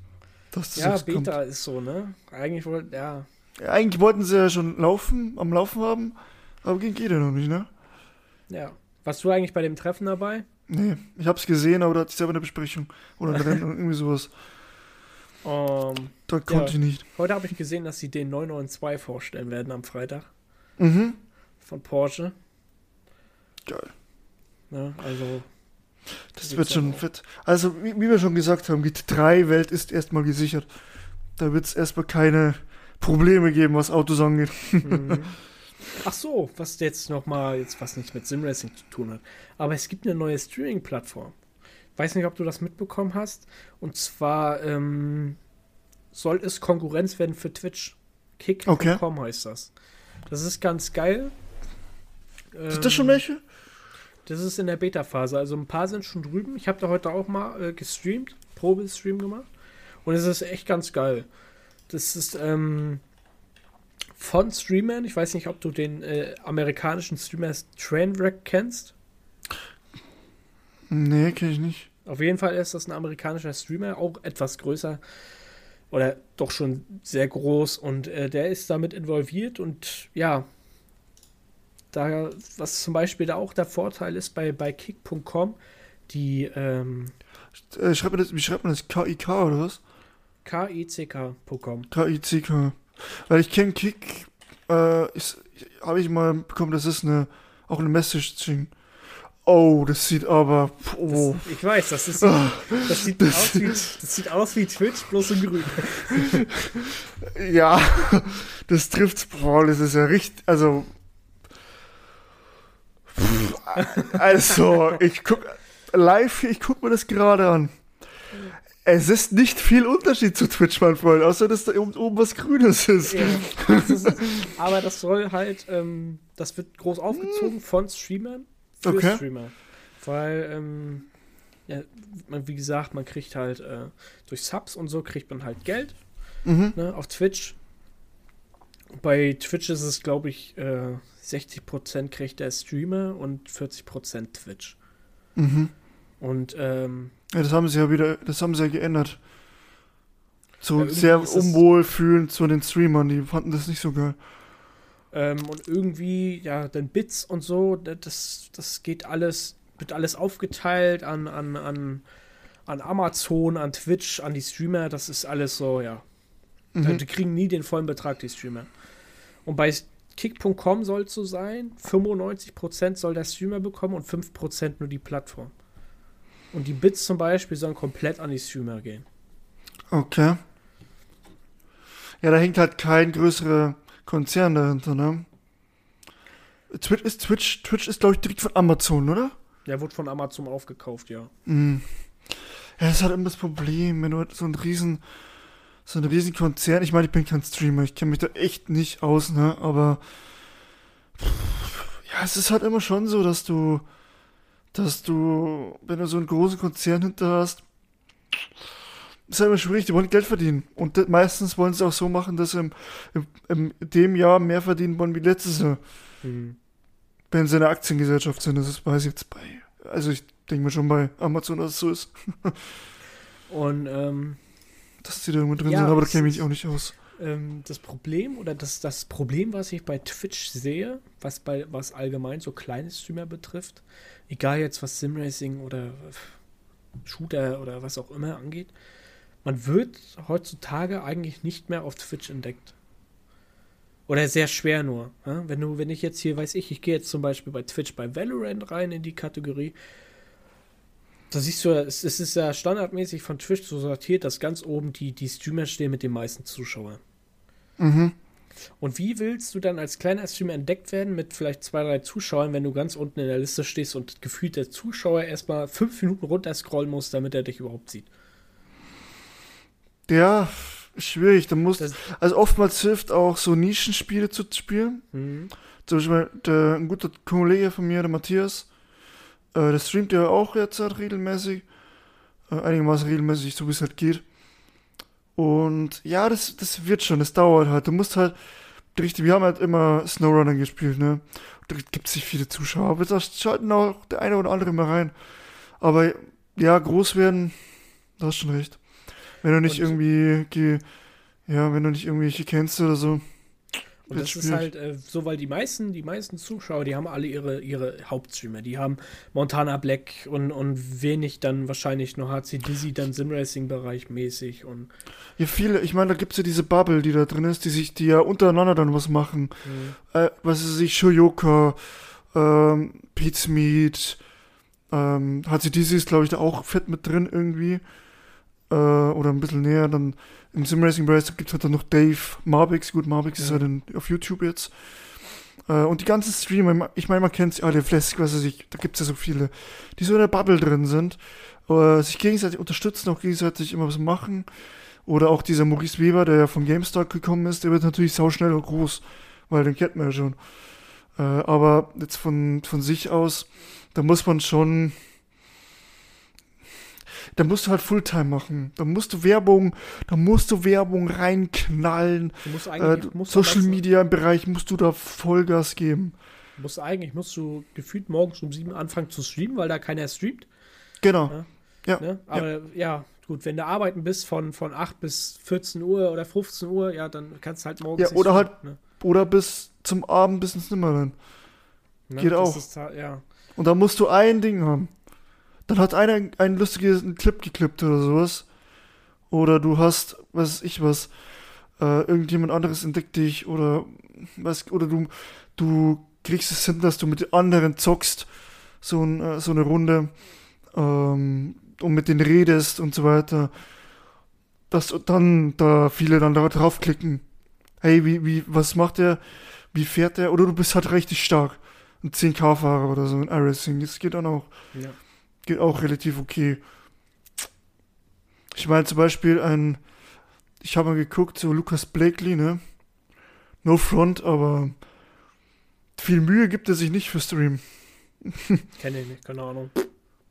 Dass das ja, Beta kommt. ist so, ne? Eigentlich wollten, ja. Eigentlich wollten sie ja schon laufen, am Laufen haben, aber ging ja noch nicht, ne? Ja. Warst du eigentlich bei dem Treffen dabei? Nee, ich hab's gesehen, aber da hatte ich selber eine Besprechung. Oder ein Rennen, irgendwie sowas. Um, ähm, da konnte ja, ich nicht. Heute habe ich gesehen, dass sie den 992 vorstellen werden am Freitag. Mhm. Von Porsche. Geil. Ja, also. Das wird schon fit. Also, wie, wie, wir schon gesagt haben, die 3-Welt ist erstmal gesichert. Da wird es erstmal keine Probleme geben, was Autos angeht. Mhm. Ach so, was jetzt nochmal, jetzt was nichts mit Simracing zu tun hat. Aber es gibt eine neue Streaming-Plattform weiß nicht, ob du das mitbekommen hast. Und zwar ähm, soll es Konkurrenz werden für Twitch. Kick.com okay. heißt das. Das ist ganz geil. Ähm, ist das schon welche? Das ist in der Beta-Phase. Also ein paar sind schon drüben. Ich habe da heute auch mal äh, gestreamt, Probestream gemacht. Und es ist echt ganz geil. Das ist ähm, von Streamern. Ich weiß nicht, ob du den äh, amerikanischen Streamer Trainwreck kennst. Nee, kenne ich nicht. Auf jeden Fall ist das ein amerikanischer Streamer, auch etwas größer oder doch schon sehr groß und äh, der ist damit involviert und ja, da, was zum Beispiel da auch der Vorteil ist bei, bei kick.com, die ähm, äh, schreibt das, wie schreibt man das? KIK oder was? K-I-C-K.com. K-I-C-K. Weil ich kenne Kick, äh, habe ich mal bekommen, das ist eine auch eine Message-String. Oh, das sieht aber. Oh. Das, ich weiß, das, ist, ah, das, sieht das, aus wie, das sieht aus wie Twitch, bloß in grün. ja, das trifft's, Paul. Das ist ja richtig. Also. Also, ich guck live, ich guck mir das gerade an. Es ist nicht viel Unterschied zu Twitch, mein Freund, außer dass da oben was Grünes ist. Ja, das ist aber das soll halt, ähm, das wird groß aufgezogen von Streamern für okay. Streamer. Weil, ähm, ja, man, wie gesagt, man kriegt halt äh, durch Subs und so kriegt man halt Geld mhm. ne, auf Twitch. Bei Twitch ist es, glaube ich, äh, 60% kriegt der Streamer und 40% Twitch. Mhm. Und ähm, ja, das haben sie ja wieder, das haben sie ja geändert. So ja, sehr unwohlfühlend zu den Streamern, die fanden das nicht so geil. Ähm, und irgendwie, ja, dann Bits und so, das, das geht alles, wird alles aufgeteilt an, an, an, an Amazon, an Twitch, an die Streamer. Das ist alles so, ja. Mhm. Die kriegen nie den vollen Betrag, die Streamer. Und bei Kick.com soll es so sein, 95% soll der Streamer bekommen und 5% nur die Plattform. Und die Bits zum Beispiel sollen komplett an die Streamer gehen. Okay. Ja, da hängt halt kein größerer Konzern dahinter, ne? Twitch ist, Twitch, Twitch ist, glaube ich, direkt von Amazon, oder? Der wurde von Amazon aufgekauft, ja. Mm. Ja, das ist halt immer das Problem, wenn du halt so ein riesen, so ein riesen Konzern, ich meine, ich bin kein Streamer, ich kenne mich da echt nicht aus, ne, aber ja, es ist halt immer schon so, dass du, dass du, wenn du so einen großen Konzern hinter hast, ist halt immer schwierig, die wollen Geld verdienen. Und das, meistens wollen sie auch so machen, dass sie im, im, in dem Jahr mehr verdienen wollen wie letztes Jahr. Mhm. Wenn sie eine Aktiengesellschaft sind, das weiß ich jetzt bei. Also ich denke mir schon bei Amazon, dass es so ist. Und ähm, dass sie da irgendwo drin ja, sind, aber da kenne ich mich auch nicht aus. Ähm, das Problem oder das, das Problem, was ich bei Twitch sehe, was bei was allgemein so kleine Streamer betrifft, egal jetzt was Simracing oder Shooter oder was auch immer angeht, man wird heutzutage eigentlich nicht mehr auf Twitch entdeckt. Oder sehr schwer nur. Ja? Wenn du, wenn ich jetzt hier, weiß ich, ich gehe jetzt zum Beispiel bei Twitch bei Valorant rein in die Kategorie, da siehst du, es, ist ja standardmäßig von Twitch so sortiert, dass ganz oben die, die Streamer stehen mit den meisten Zuschauern. Mhm. Und wie willst du dann als kleiner Streamer entdeckt werden mit vielleicht zwei, drei Zuschauern, wenn du ganz unten in der Liste stehst und gefühlt der Zuschauer erstmal fünf Minuten runter scrollen muss, damit er dich überhaupt sieht? Ja, schwierig. Da muss, also oftmals hilft auch so Nischenspiele zu spielen. Mhm. Zum Beispiel der, ein guter Kollege von mir, der Matthias, äh, der streamt ja auch jetzt halt regelmäßig. Äh, einigermaßen regelmäßig, so wie es halt geht. Und ja, das, das wird schon, das dauert halt. Du musst halt, richtig, wir haben halt immer Snowrunner gespielt, ne? Da gibt es nicht viele Zuschauer, aber da schalten auch der eine oder andere mal rein. Aber ja, groß werden, da hast schon recht. Wenn du nicht und, irgendwie, ja, wenn du nicht irgendwelche kennst oder so. Und das ist halt äh, so, weil die meisten, die meisten Zuschauer, die haben alle ihre, ihre Hauptstreamer. Die haben Montana Black und, und wenig dann wahrscheinlich noch HC Dizzy, dann Simracing-Bereich mäßig und. Ja, viele, ich meine, da gibt es ja diese Bubble, die da drin ist, die sich, die ja untereinander dann was machen. Mhm. Äh, was ist ich, Shoyoka, ähm, Pete's Meat, ähm, HC Dizzy ist, glaube ich, da auch fett mit drin irgendwie. Äh, oder ein bisschen näher, dann im Simracing Brace gibt es halt dann noch Dave Marbix. Gut, Marbix ja. ist halt in, auf YouTube jetzt. Äh, und die ganzen Streamer, ich meine, man kennt sie alle, Flask, was weiß ich, da gibt es ja so viele, die so in der Bubble drin sind, äh, sich gegenseitig unterstützen, auch gegenseitig immer was machen. Oder auch dieser Maurice Weber, der ja von GameStar gekommen ist, der wird natürlich sauschnell und groß, weil den kennt man ja schon. Äh, aber jetzt von, von sich aus, da muss man schon da musst du halt Fulltime machen. Da musst du Werbung, da musst du Werbung reinknallen. Du musst eigentlich, äh, musst Social Media im Bereich musst du da Vollgas geben. Du musst eigentlich, musst du gefühlt morgens um sieben anfangen zu streamen, weil da keiner streamt. Genau. Ja. ja. Ne? Aber ja. ja. gut, wenn du arbeiten bist von, von 8 bis 14 Uhr oder 15 Uhr, ja, dann kannst du halt morgens. Ja, oder halt, ne? oder bis zum Abend bis ins Nimmerlein. Ne? Geht auch. Ist, ja. Und da musst du ein Ding haben. Dann hat einer einen lustigen Clip geklippt oder sowas. Oder du hast, weiß ich was, äh, irgendjemand anderes entdeckt dich oder was, oder du, du kriegst es hin, dass du mit anderen zockst, so, ein, äh, so eine Runde, ähm, und mit denen redest und so weiter. Dass dann da viele dann da draufklicken. Hey, wie, wie, was macht der? Wie fährt der? Oder du bist halt richtig stark. Ein 10k-Fahrer oder so in iRacing. Das geht dann auch. Ja geht auch relativ okay. Ich meine zum Beispiel ein, ich habe mal geguckt, so Lucas Blakely, ne? No front, aber viel Mühe gibt er sich nicht für Stream. Kenne ich nicht, keine Ahnung.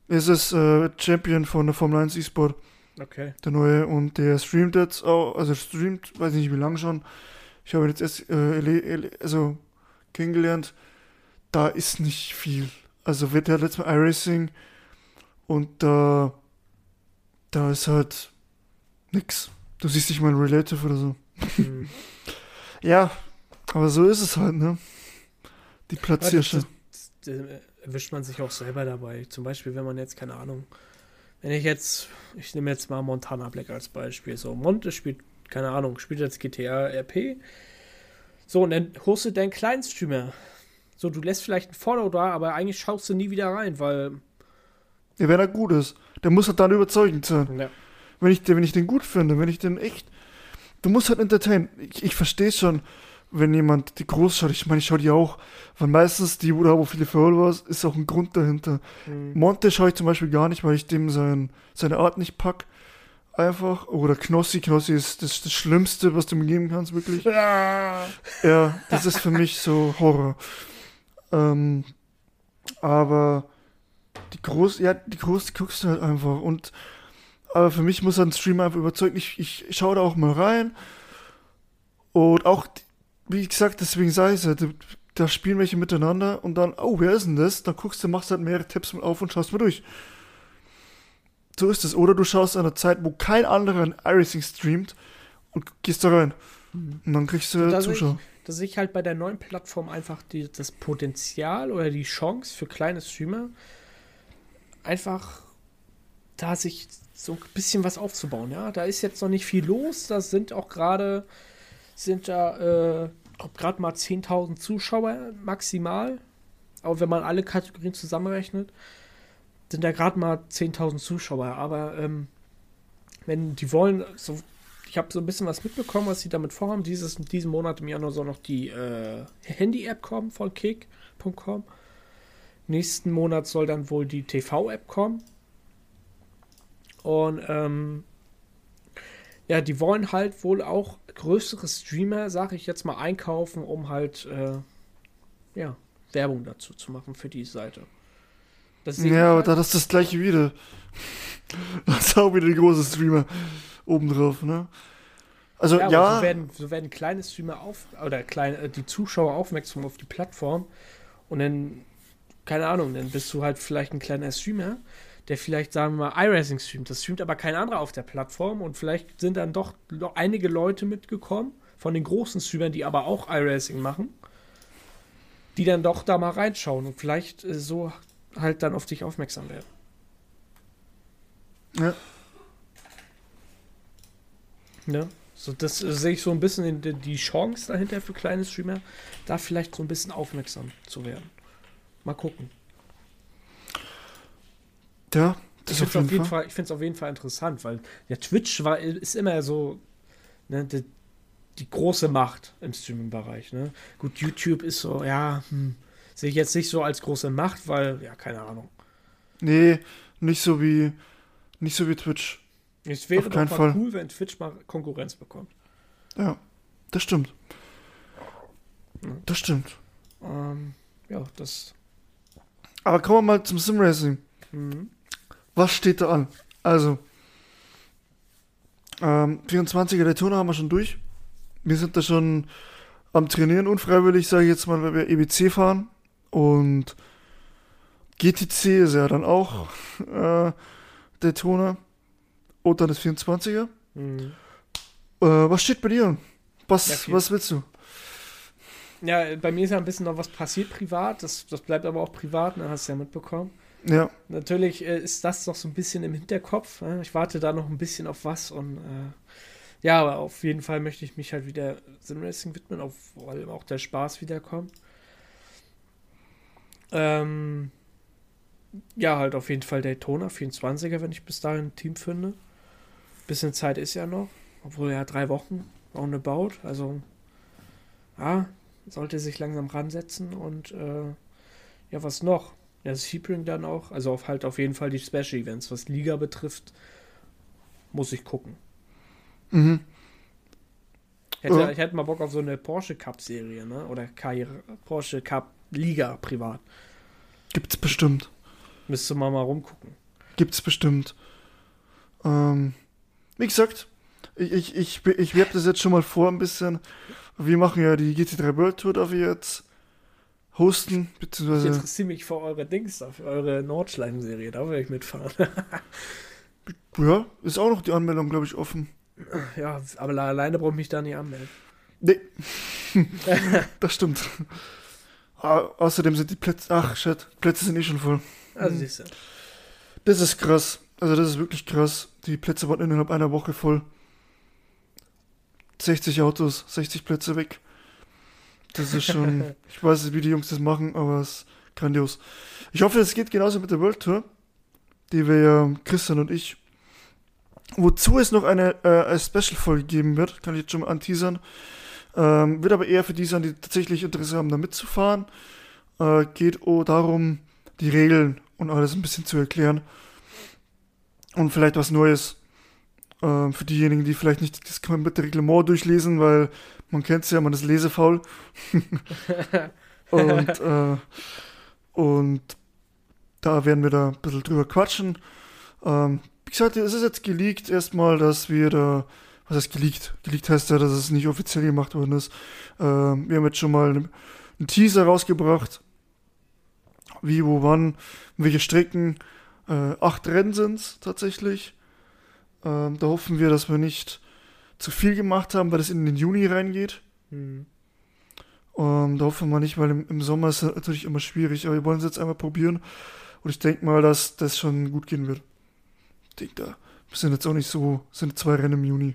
Es ist äh, Champion von der Formel 1 E-Sport. Okay. Der neue. Und der streamt jetzt auch, also streamt, weiß nicht wie lange schon. Ich habe ihn jetzt erst äh, also kennengelernt. Da ist nicht viel. Also wird der letzte Mal iRacing und da, da ist halt nix. Du siehst nicht mal ein Relative oder so. Mhm. ja, aber so ist es halt, ne? Die Platzhirsche. Ja, erwischt man sich auch selber dabei. Zum Beispiel, wenn man jetzt, keine Ahnung, wenn ich jetzt, ich nehme jetzt mal Montana Black als Beispiel. So, Monte spielt, keine Ahnung, spielt jetzt GTA RP. So, und dann holst du deinen kleinen Streamer. So, du lässt vielleicht ein Follow da, aber eigentlich schaust du nie wieder rein, weil ja, wenn er gut ist. Der muss halt dann überzeugend sein. Ja. Wenn, ich, wenn ich den gut finde, wenn ich den echt. Du musst halt entertainen. Ich, ich verstehe schon, wenn jemand die groß schaut. Ich meine, ich schaue die auch. Weil meistens die, wo viele Followers, ist auch ein Grund dahinter. Mhm. Monte schaue ich zum Beispiel gar nicht, weil ich dem sein, seine Art nicht pack. Einfach. Oder Knossi. Knossi ist das, das Schlimmste, was du mir geben kannst, wirklich. Ja, ja das ist für mich so Horror. Ähm, aber die groß, ja, die groß die guckst du halt einfach. Und aber für mich muss ein Streamer einfach überzeugen. Ich, ich schaue da auch mal rein. Und auch, wie gesagt, deswegen ich es da spielen welche miteinander und dann, oh, wer ist denn das? Dann guckst du, machst halt mehrere Tabs mit auf und schaust mal durch. So ist es. Oder du schaust an einer Zeit, wo kein anderer ein iRacing streamt und gehst da rein. Mhm. Und dann kriegst du Zuschauer. Da sehe ich halt bei der neuen Plattform einfach die, das Potenzial oder die Chance für kleine Streamer, einfach da sich so ein bisschen was aufzubauen. Ja, da ist jetzt noch nicht viel los. Da sind auch gerade sind da äh, gerade mal 10.000 Zuschauer maximal. Aber wenn man alle Kategorien zusammenrechnet, sind da gerade mal 10.000 Zuschauer. Aber ähm, wenn die wollen, so, ich habe so ein bisschen was mitbekommen, was sie damit vorhaben. Dieses, diesen Monat im Januar soll noch die äh, Handy-App kommen von Kick.com. Nächsten Monat soll dann wohl die TV-App kommen. Und ähm, ja, die wollen halt wohl auch größere Streamer, sage ich jetzt mal, einkaufen, um halt äh, ja, Werbung dazu zu machen für die Seite. ja, aber halt da ist das gleiche wieder. Das ist auch wieder die große Streamer obendrauf, ne? Also ja. ja. So, werden, so werden kleine Streamer auf oder kleine, äh, die Zuschauer aufmerksam auf die Plattform und dann, keine Ahnung, dann bist du halt vielleicht ein kleiner Streamer der vielleicht, sagen wir mal, iRacing streamt. Das streamt aber kein anderer auf der Plattform und vielleicht sind dann doch einige Leute mitgekommen von den großen Streamern, die aber auch iRacing machen, die dann doch da mal reinschauen und vielleicht äh, so halt dann auf dich aufmerksam werden. Ja. Ne? So, das äh, sehe ich so ein bisschen in, die Chance dahinter für kleine Streamer, da vielleicht so ein bisschen aufmerksam zu werden. Mal gucken. Ja, das ich finde es auf, Fall. auf jeden Fall interessant, weil der Twitch war, ist immer so ne, die, die, große Macht im Streaming-Bereich. Ne? Gut, YouTube ist so, ja, hm, sehe ich jetzt nicht so als große Macht, weil, ja, keine Ahnung. Nee, nicht so wie, nicht so wie Twitch. Es wäre auf doch mal Fall. cool, wenn Twitch mal Konkurrenz bekommt. Ja, das stimmt. Ja. Das stimmt. Ähm, ja, das. Aber kommen wir mal zum Simracing. Mhm. Was steht da an? Also, ähm, 24er Daytona haben wir schon durch. Wir sind da schon am Trainieren, unfreiwillig, sage ich jetzt mal, weil wir EBC fahren. Und GTC ist ja dann auch äh, Daytona. Und dann das 24er. Mhm. Äh, was steht bei dir? Was, ja, was willst du? Ja, bei mir ist ja ein bisschen noch was passiert privat. Das, das bleibt aber auch privat, ne? hast du ja mitbekommen. Ja. Natürlich äh, ist das noch so ein bisschen im Hinterkopf. Äh? Ich warte da noch ein bisschen auf was und äh, ja, aber auf jeden Fall möchte ich mich halt wieder Simracing widmen, auf, allem auch der Spaß wiederkommt. Ähm, ja, halt auf jeden Fall Daytona 24er, wenn ich bis dahin ein Team finde. Bisschen Zeit ist ja noch, obwohl ja drei Wochen roundabout. Also, ja, sollte sich langsam ransetzen und äh, ja, was noch? Ja, Sebring dann auch. Also auf halt auf jeden Fall die Special Events. Was Liga betrifft, muss ich gucken. Mhm. Hätte, ja. Ich hätte mal Bock auf so eine Porsche Cup Serie, ne? Oder Karriere, Porsche Cup Liga privat. Gibt's bestimmt. Müsste man mal rumgucken. Gibt's bestimmt. Ähm, wie gesagt, ich, ich, ich, ich werbe das jetzt schon mal vor ein bisschen. Wir machen ja die GT3 World Tour da wir jetzt hosten, beziehungsweise. Ich interessiere mich für eure Dings für eure Nordschleim-Serie, da will ich mitfahren. ja, ist auch noch die Anmeldung, glaube ich, offen. Ja, aber alleine brauche ich mich da nicht anmelden. Nee. das stimmt. Ah, außerdem sind die Plätze, ach shit, Plätze sind eh schon voll. Also hm. siehst du. Das ist krass. Also das ist wirklich krass. Die Plätze waren innerhalb einer Woche voll. 60 Autos, 60 Plätze weg. Das ist schon, ich weiß nicht, wie die Jungs das machen, aber es ist grandios. Ich hoffe, es geht genauso mit der World Tour, die wir ja, Christian und ich, wozu es noch eine, äh, eine Special-Folge geben wird, kann ich jetzt schon mal anteasern. Ähm, wird aber eher für die sein, die tatsächlich Interesse haben, da mitzufahren. Äh, geht oh darum, die Regeln und alles ein bisschen zu erklären. Und vielleicht was Neues. Äh, für diejenigen, die vielleicht nicht das komplette Reglement durchlesen, weil man kennt es ja, man ist lesefaul. und, äh, und da werden wir da ein bisschen drüber quatschen. Ähm, wie gesagt, es ist jetzt geleakt erstmal, dass wir da, was heißt geleakt? Geleakt heißt ja, dass es nicht offiziell gemacht worden ist. Ähm, wir haben jetzt schon mal einen, einen Teaser rausgebracht. Wie, wo, wann, welche Strecken. Äh, acht Rennen sind tatsächlich. Ähm, da hoffen wir, dass wir nicht zu viel gemacht haben, weil das in den Juni reingeht. Hm. Ähm, da hoffen wir nicht, weil im, im Sommer ist es natürlich immer schwierig. Aber wir wollen es jetzt einmal probieren. Und ich denke mal, dass das schon gut gehen wird. Ich denke, da wir sind jetzt auch nicht so, sind zwei Rennen im Juni.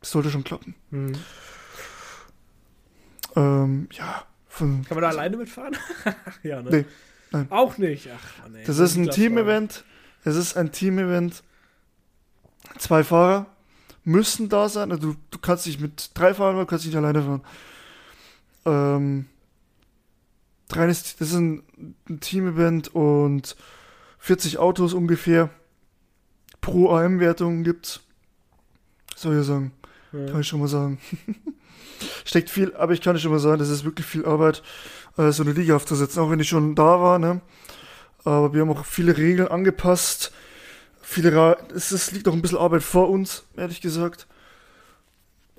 Das sollte schon klappen. Hm. Ähm, ja, von, Kann man da alleine mitfahren? ja, ne? Nee, nein. Auch nicht. Ach, Mann, ey. das ist ein. Team-Event. Es ist ein Team-Event. Zwei Fahrer müssen da sein. Also du, du kannst nicht mit drei fahren, du kannst nicht alleine fahren. Ähm, reines, das ist ein, ein Team-Event und 40 Autos ungefähr pro AM-Wertung gibt's. Soll ich sagen. Kann Ja. ich schon mal sagen. Steckt viel, aber ich kann schon mal sagen, das ist wirklich viel Arbeit, äh, so eine Liga aufzusetzen, auch wenn ich schon da war, ne? Aber wir haben auch viele Regeln angepasst. Viele es, es liegt auch ein bisschen Arbeit vor uns, ehrlich gesagt.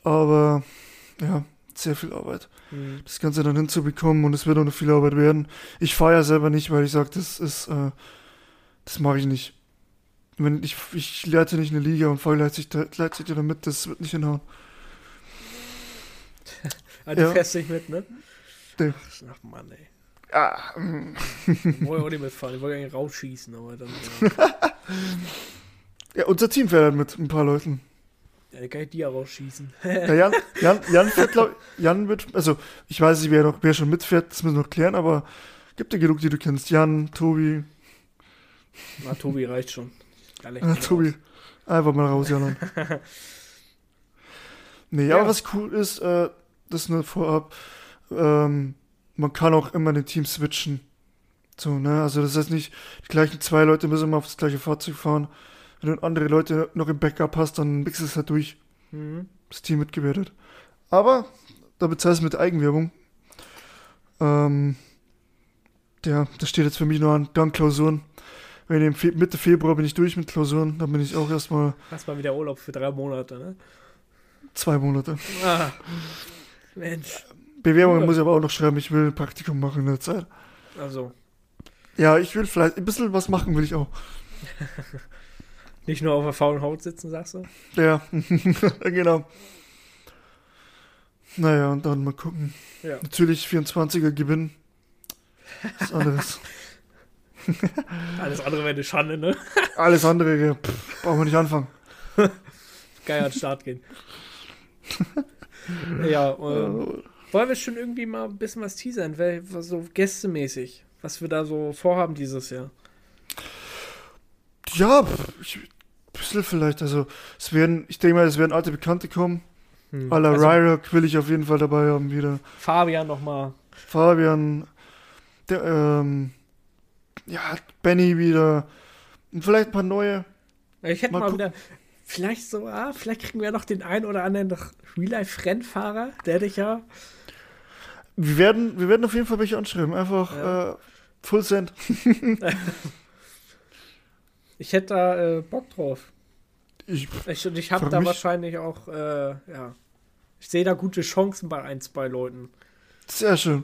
Aber ja, sehr viel Arbeit. Hm. Das Ganze dann hinzubekommen und es wird auch noch viel Arbeit werden. Ich fahre ja selber nicht, weil ich sage, das ist, äh, das mache ich nicht. Wenn ich, ich leite nicht eine Liga und fahre gleichzeitig, gleichzeitig damit, das wird nicht hinhauen. Ah, du Ja. fährst nicht mit, ne? Nee. Ach Mann, ey. Ah, mm. Ich wollte auch nicht mitfahren. Ich wollte eigentlich rausschießen, aber dann. Ja, Ja, unser Team fährt halt mit ein paar Leuten. ja dann kann ich die ja rausschießen. Ja, Jan, Jan, Jan fährt, glaub, Jan wird, also ich weiß nicht, wer, noch, wer schon mitfährt, das müssen wir noch klären, aber gibt ja genug, die du kennst. Jan, Tobi, Na, Tobi reicht schon. Äh, mich Tobi. Einfach mal raus, Jan. Nee, Ja. aber was cool ist, äh, das nur vorab, ähm, man kann auch immer den Team switchen. So, ne, also das heißt nicht, die gleichen zwei Leute müssen immer auf das gleiche Fahrzeug fahren. Wenn du andere Leute noch im Backup hast, dann wechselst du halt durch. Mhm. das Team mitgewertet. Aber da bezahlst du mit Eigenwerbung. Ähm, ja, das steht jetzt für mich noch an. Dann Klausuren. Wenn im Fe Mitte Februar bin ich durch mit Klausuren, dann bin ich auch erstmal Hast mal wieder Urlaub für drei Monate, ne? zwei Monate. Ah. Mensch. Bewerbungen Ja. muss ich aber auch noch schreiben. Ich will ein Praktikum machen in der Zeit. Also, Ja, ich will vielleicht ein bisschen was machen, will ich auch. nicht nur auf der faulen Haut sitzen, sagst du? Ja, genau. Naja, und dann mal gucken. Ja. Natürlich 24er gewinnen. Was anderes. Alles andere wäre eine Schande, ne? Alles andere, ja, pff, brauchen wir nicht anfangen. Geil an den Start gehen. ja, ähm, wollen wir schon irgendwie mal ein bisschen was teasern, weil so gästemäßig, was wir da so vorhaben dieses Jahr. Ja, ich, ein bisschen vielleicht. Also, es werden, ich denke mal, es werden alte Bekannte kommen. Hm. Aller Also, Ryrock will ich auf jeden Fall dabei haben wieder. Fabian nochmal. Fabian, der, ähm, ja, Benny wieder. Und vielleicht ein paar neue. Ich hätte Mal mal, wieder, vielleicht so, ah, vielleicht kriegen wir noch den einen oder anderen Real-Life-Rennfahrer, der dich ja. Wir werden, wir werden auf jeden Fall welche anschreiben. Einfach Ja. äh, Full Send. Ich hätte da äh, Bock drauf. Ich, Ich, und ich habe da wahrscheinlich auch, äh, ja. Ich sehe da gute Chancen bei ein, zwei Leuten. sehr schön.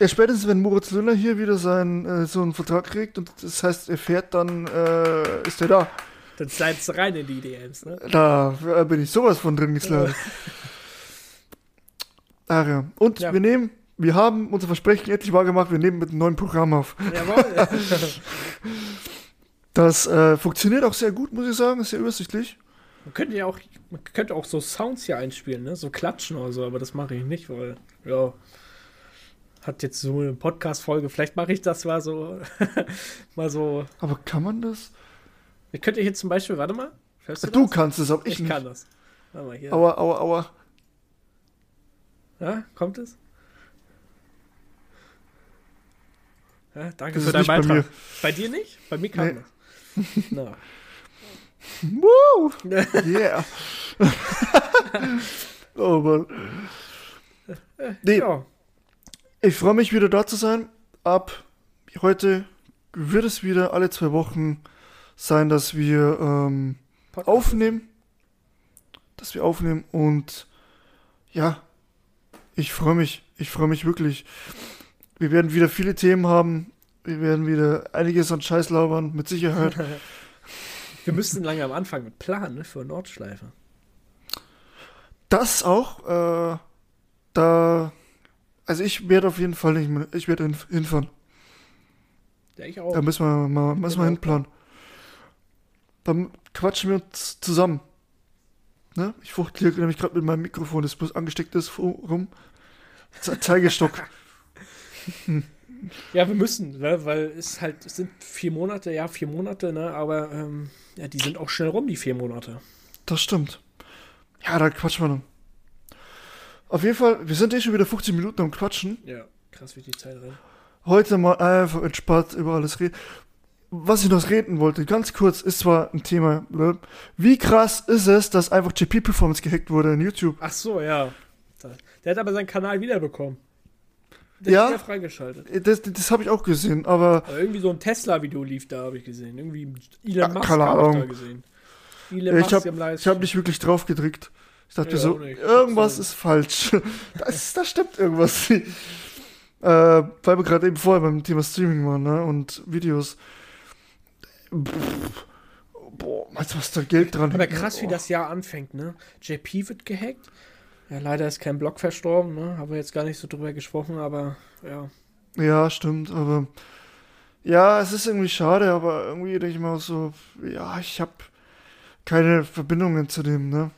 Ja, spätestens wenn Moritz Löhner hier wieder seinen, äh, so einen Vertrag kriegt und das heißt, er fährt, dann äh, ist er da. Dann slidest du rein in die DMs, ne? Da äh, bin ich sowas von drin geslidet. Ach. Und Ja. wir nehmen, wir haben unser Versprechen endlich wahrgemacht, wir nehmen mit einem neuen Programm auf. Jawohl. Das äh, funktioniert auch sehr gut, muss ich sagen, ist sehr übersichtlich. man könnte ja auch, man könnte auch so Sounds hier einspielen, ne? So klatschen oder so, aber das mache ich nicht, weil, ja. Hat jetzt so eine Podcast-Folge, vielleicht mache ich das mal so, mal so. Aber kann man das? Ich könnte hier zum Beispiel, warte mal. Hörst du, Du kannst es, aber ich, Ich nicht. kann das. Warte mal hier. Aua, aua, aua. Ja, kommt es? Ja, danke Das für deinen nicht bei Beitrag. mir. Bei, dir nicht? Bei mir kam Nee. das. Na. Woo! Yeah. oh Mann. Nee, Ja. ich freue mich wieder da zu sein. Ab heute wird es wieder alle zwei Wochen sein, dass wir ähm, aufnehmen. Dass wir aufnehmen und ja, ich freue mich. Ich freue mich wirklich. Wir werden wieder viele Themen haben. Wir werden wieder einiges an Scheiß labern, mit Sicherheit. wir müssten lange am Anfang mit planen, ne, für Nordschleife. Das auch. Äh, da. Also ich werde auf jeden Fall nicht mehr. Ich werde hinfahren. Ja, ich auch. Da müssen wir mal müssen wir hinplanen. Dann quatschen wir uns zusammen. Ne? Ich fuchtle nämlich gerade mit meinem Mikrofon, das bloß angesteckt ist, rum. Zeigestock. ja, wir müssen, ne? weil es halt es sind vier Monate, ja, vier Monate, ne? aber ähm, ja, die sind auch schnell rum, die vier Monate. Das stimmt. Ja, da quatschen wir dann. Auf jeden Fall, wir sind eh schon wieder 15 Minuten am Quatschen. Ja, krass, wie die Zeit rennt. Heute mal einfach entspannt über alles reden was ich noch reden wollte, ganz kurz, ist zwar ein Thema, ne? wie krass ist es, dass einfach JP Performance gehackt wurde in YouTube? Ach so, ja. Der hat aber seinen Kanal wiederbekommen. Der ja, ist wieder freigeschaltet. Äh, das, das habe ich auch gesehen, aber, aber irgendwie so ein Tesla-Video lief da, habe ich gesehen. Irgendwie Elon Musk ja, habe ich da gesehen. Elon Musk ich habe hab nicht wirklich drauf gedrückt. Ich dachte ja, mir so, irgendwas ist falsch. das, da stimmt irgendwas. äh, weil wir gerade eben vorher beim Thema Streaming waren ne? und Videos. Boah, meinst du, was da Geld dran Aber krass, wie das Jahr anfängt, ne? JP wird gehackt. Ja, leider ist kein Blog verstorben, ne? Haben wir jetzt gar nicht so drüber gesprochen, aber ja. Ja, stimmt, aber ja, es ist irgendwie schade, aber irgendwie denke ich mal so, ja, ich habe keine Verbindungen zu dem, ne?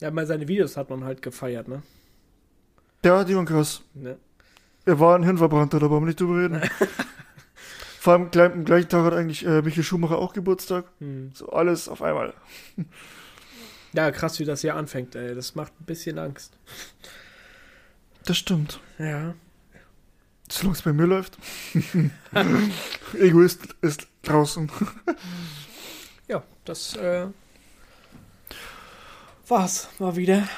Ja, mal seine Videos hat man halt gefeiert, ne? Ja, die waren krass. Ne? Er war ein Hirnverbrannter, da wollen wir nicht drüber reden. Vor allem gleich, am gleichen Tag hat eigentlich äh, Michael Schumacher auch Geburtstag. Hm. So alles auf einmal. Ja, krass, wie das hier anfängt, ey. Das macht ein bisschen Angst. Das stimmt. Ja. Solange es bei mir läuft. Egoist ist draußen. ja, das äh, war's mal wieder.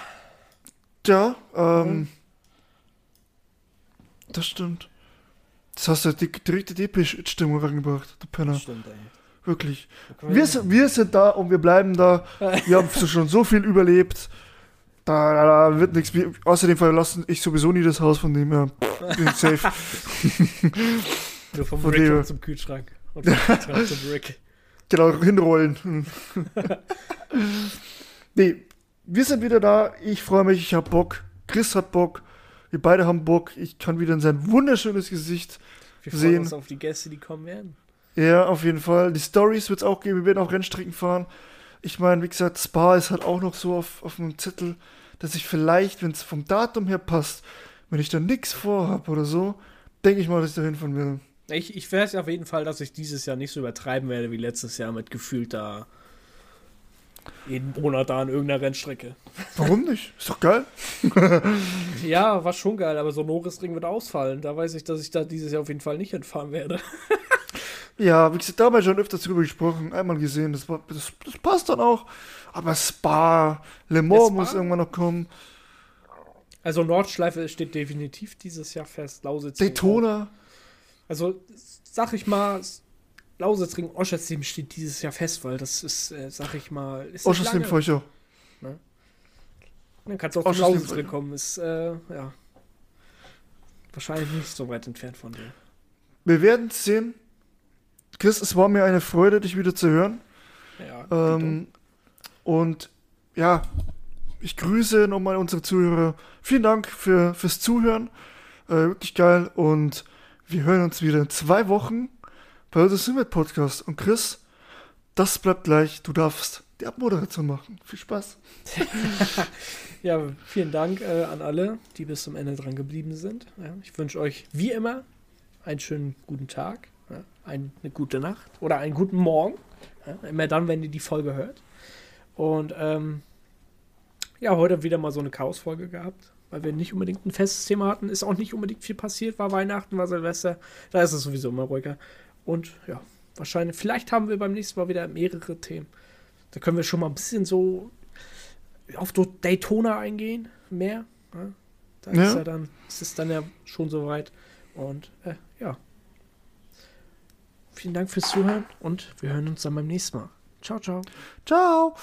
Ja, ähm. Mhm. Das stimmt. Das hast du die direkte Depeche-Stimmung reingebracht, du Penner. Stimmt, ey. Wirklich. Wir sind, wir sind da und wir bleiben da. Wir haben schon so viel überlebt. Da, da, da wird nichts. Außerdem verlassen ich sowieso nie das Haus, von dem her bin safe. Nur vom Rick zum Kühlschrank. Und vom Kühlschrank zum Rick. Genau, hinrollen. nee, wir sind wieder da. Ich freue mich, ich habe Bock. Chris hat Bock. Wir beide haben Bock. Ich kann wieder in sein wunderschönes Gesicht wir sehen. Wir uns auf die Gäste, die kommen werden. Ja, auf jeden Fall. Die Stories wird es auch geben. Wir werden auch Rennstrecken fahren. Ich meine, wie gesagt, Spa ist halt auch noch so auf, auf dem Zettel, dass ich vielleicht, wenn es vom Datum her passt, wenn ich da nichts vorhabe oder so, denke ich mal, dass ich da hinfahren will. Ich, ich weiß auf jeden Fall, dass ich dieses Jahr nicht so übertreiben werde wie letztes Jahr mit gefühlt da jeden Monat da an irgendeiner Rennstrecke. Warum nicht? Ist doch geil. ja, war schon geil, aber so ein Norrisring wird ausfallen. Da weiß ich, dass ich da dieses Jahr auf jeden Fall nicht hinfahren werde. ja, wie gesagt, da haben wir schon öfters drüber gesprochen, einmal gesehen, das, war, das, das passt dann auch. Aber Spa, Le Mans Spa? muss irgendwann noch kommen. Also Nordschleife steht definitiv dieses Jahr fest. Lausitz. Daytona. Also, sag ich mal, Lausitzring Oschersleben steht dieses Jahr fest, weil das ist, äh, sag ich mal, ist Oschersleben Feucher. Ne? Dann kannst du auch zum Lausitzring kommen. Ist, äh, ja. Wahrscheinlich nicht so weit entfernt von dir. Wir werden sehen. Chris, es war mir eine Freude, dich wieder zu hören. Ja, ähm, und ja, ich grüße nochmal unsere Zuhörer. Vielen Dank für, fürs Zuhören. Äh, wirklich geil. Und wir hören uns wieder in zwei Wochen bei The Simmet Podcast. Und Chris, das bleibt gleich. Du darfst die Abmoderation machen. Viel Spaß. ja, vielen Dank äh, an alle, die bis zum Ende dran geblieben sind. Ja, ich wünsche euch wie immer einen schönen guten Tag, ja, eine gute Nacht oder einen guten Morgen. Ja, immer dann, wenn ihr die Folge hört. Und ähm, ja, heute wieder mal so eine Chaos-Folge gehabt, weil wir nicht unbedingt ein festes Thema hatten. Ist auch nicht unbedingt viel passiert, war Weihnachten, war Silvester. Da ist es sowieso immer ruhiger. Und ja, wahrscheinlich, vielleicht haben wir beim nächsten Mal wieder mehrere Themen. Da können wir schon mal ein bisschen so auf Daytona eingehen, mehr. Ja, da ja. ist ja dann, ist es dann ja schon soweit. Und äh, ja. vielen Dank fürs Zuhören und wir hören uns dann beim nächsten Mal. Ciao, ciao. Ciao.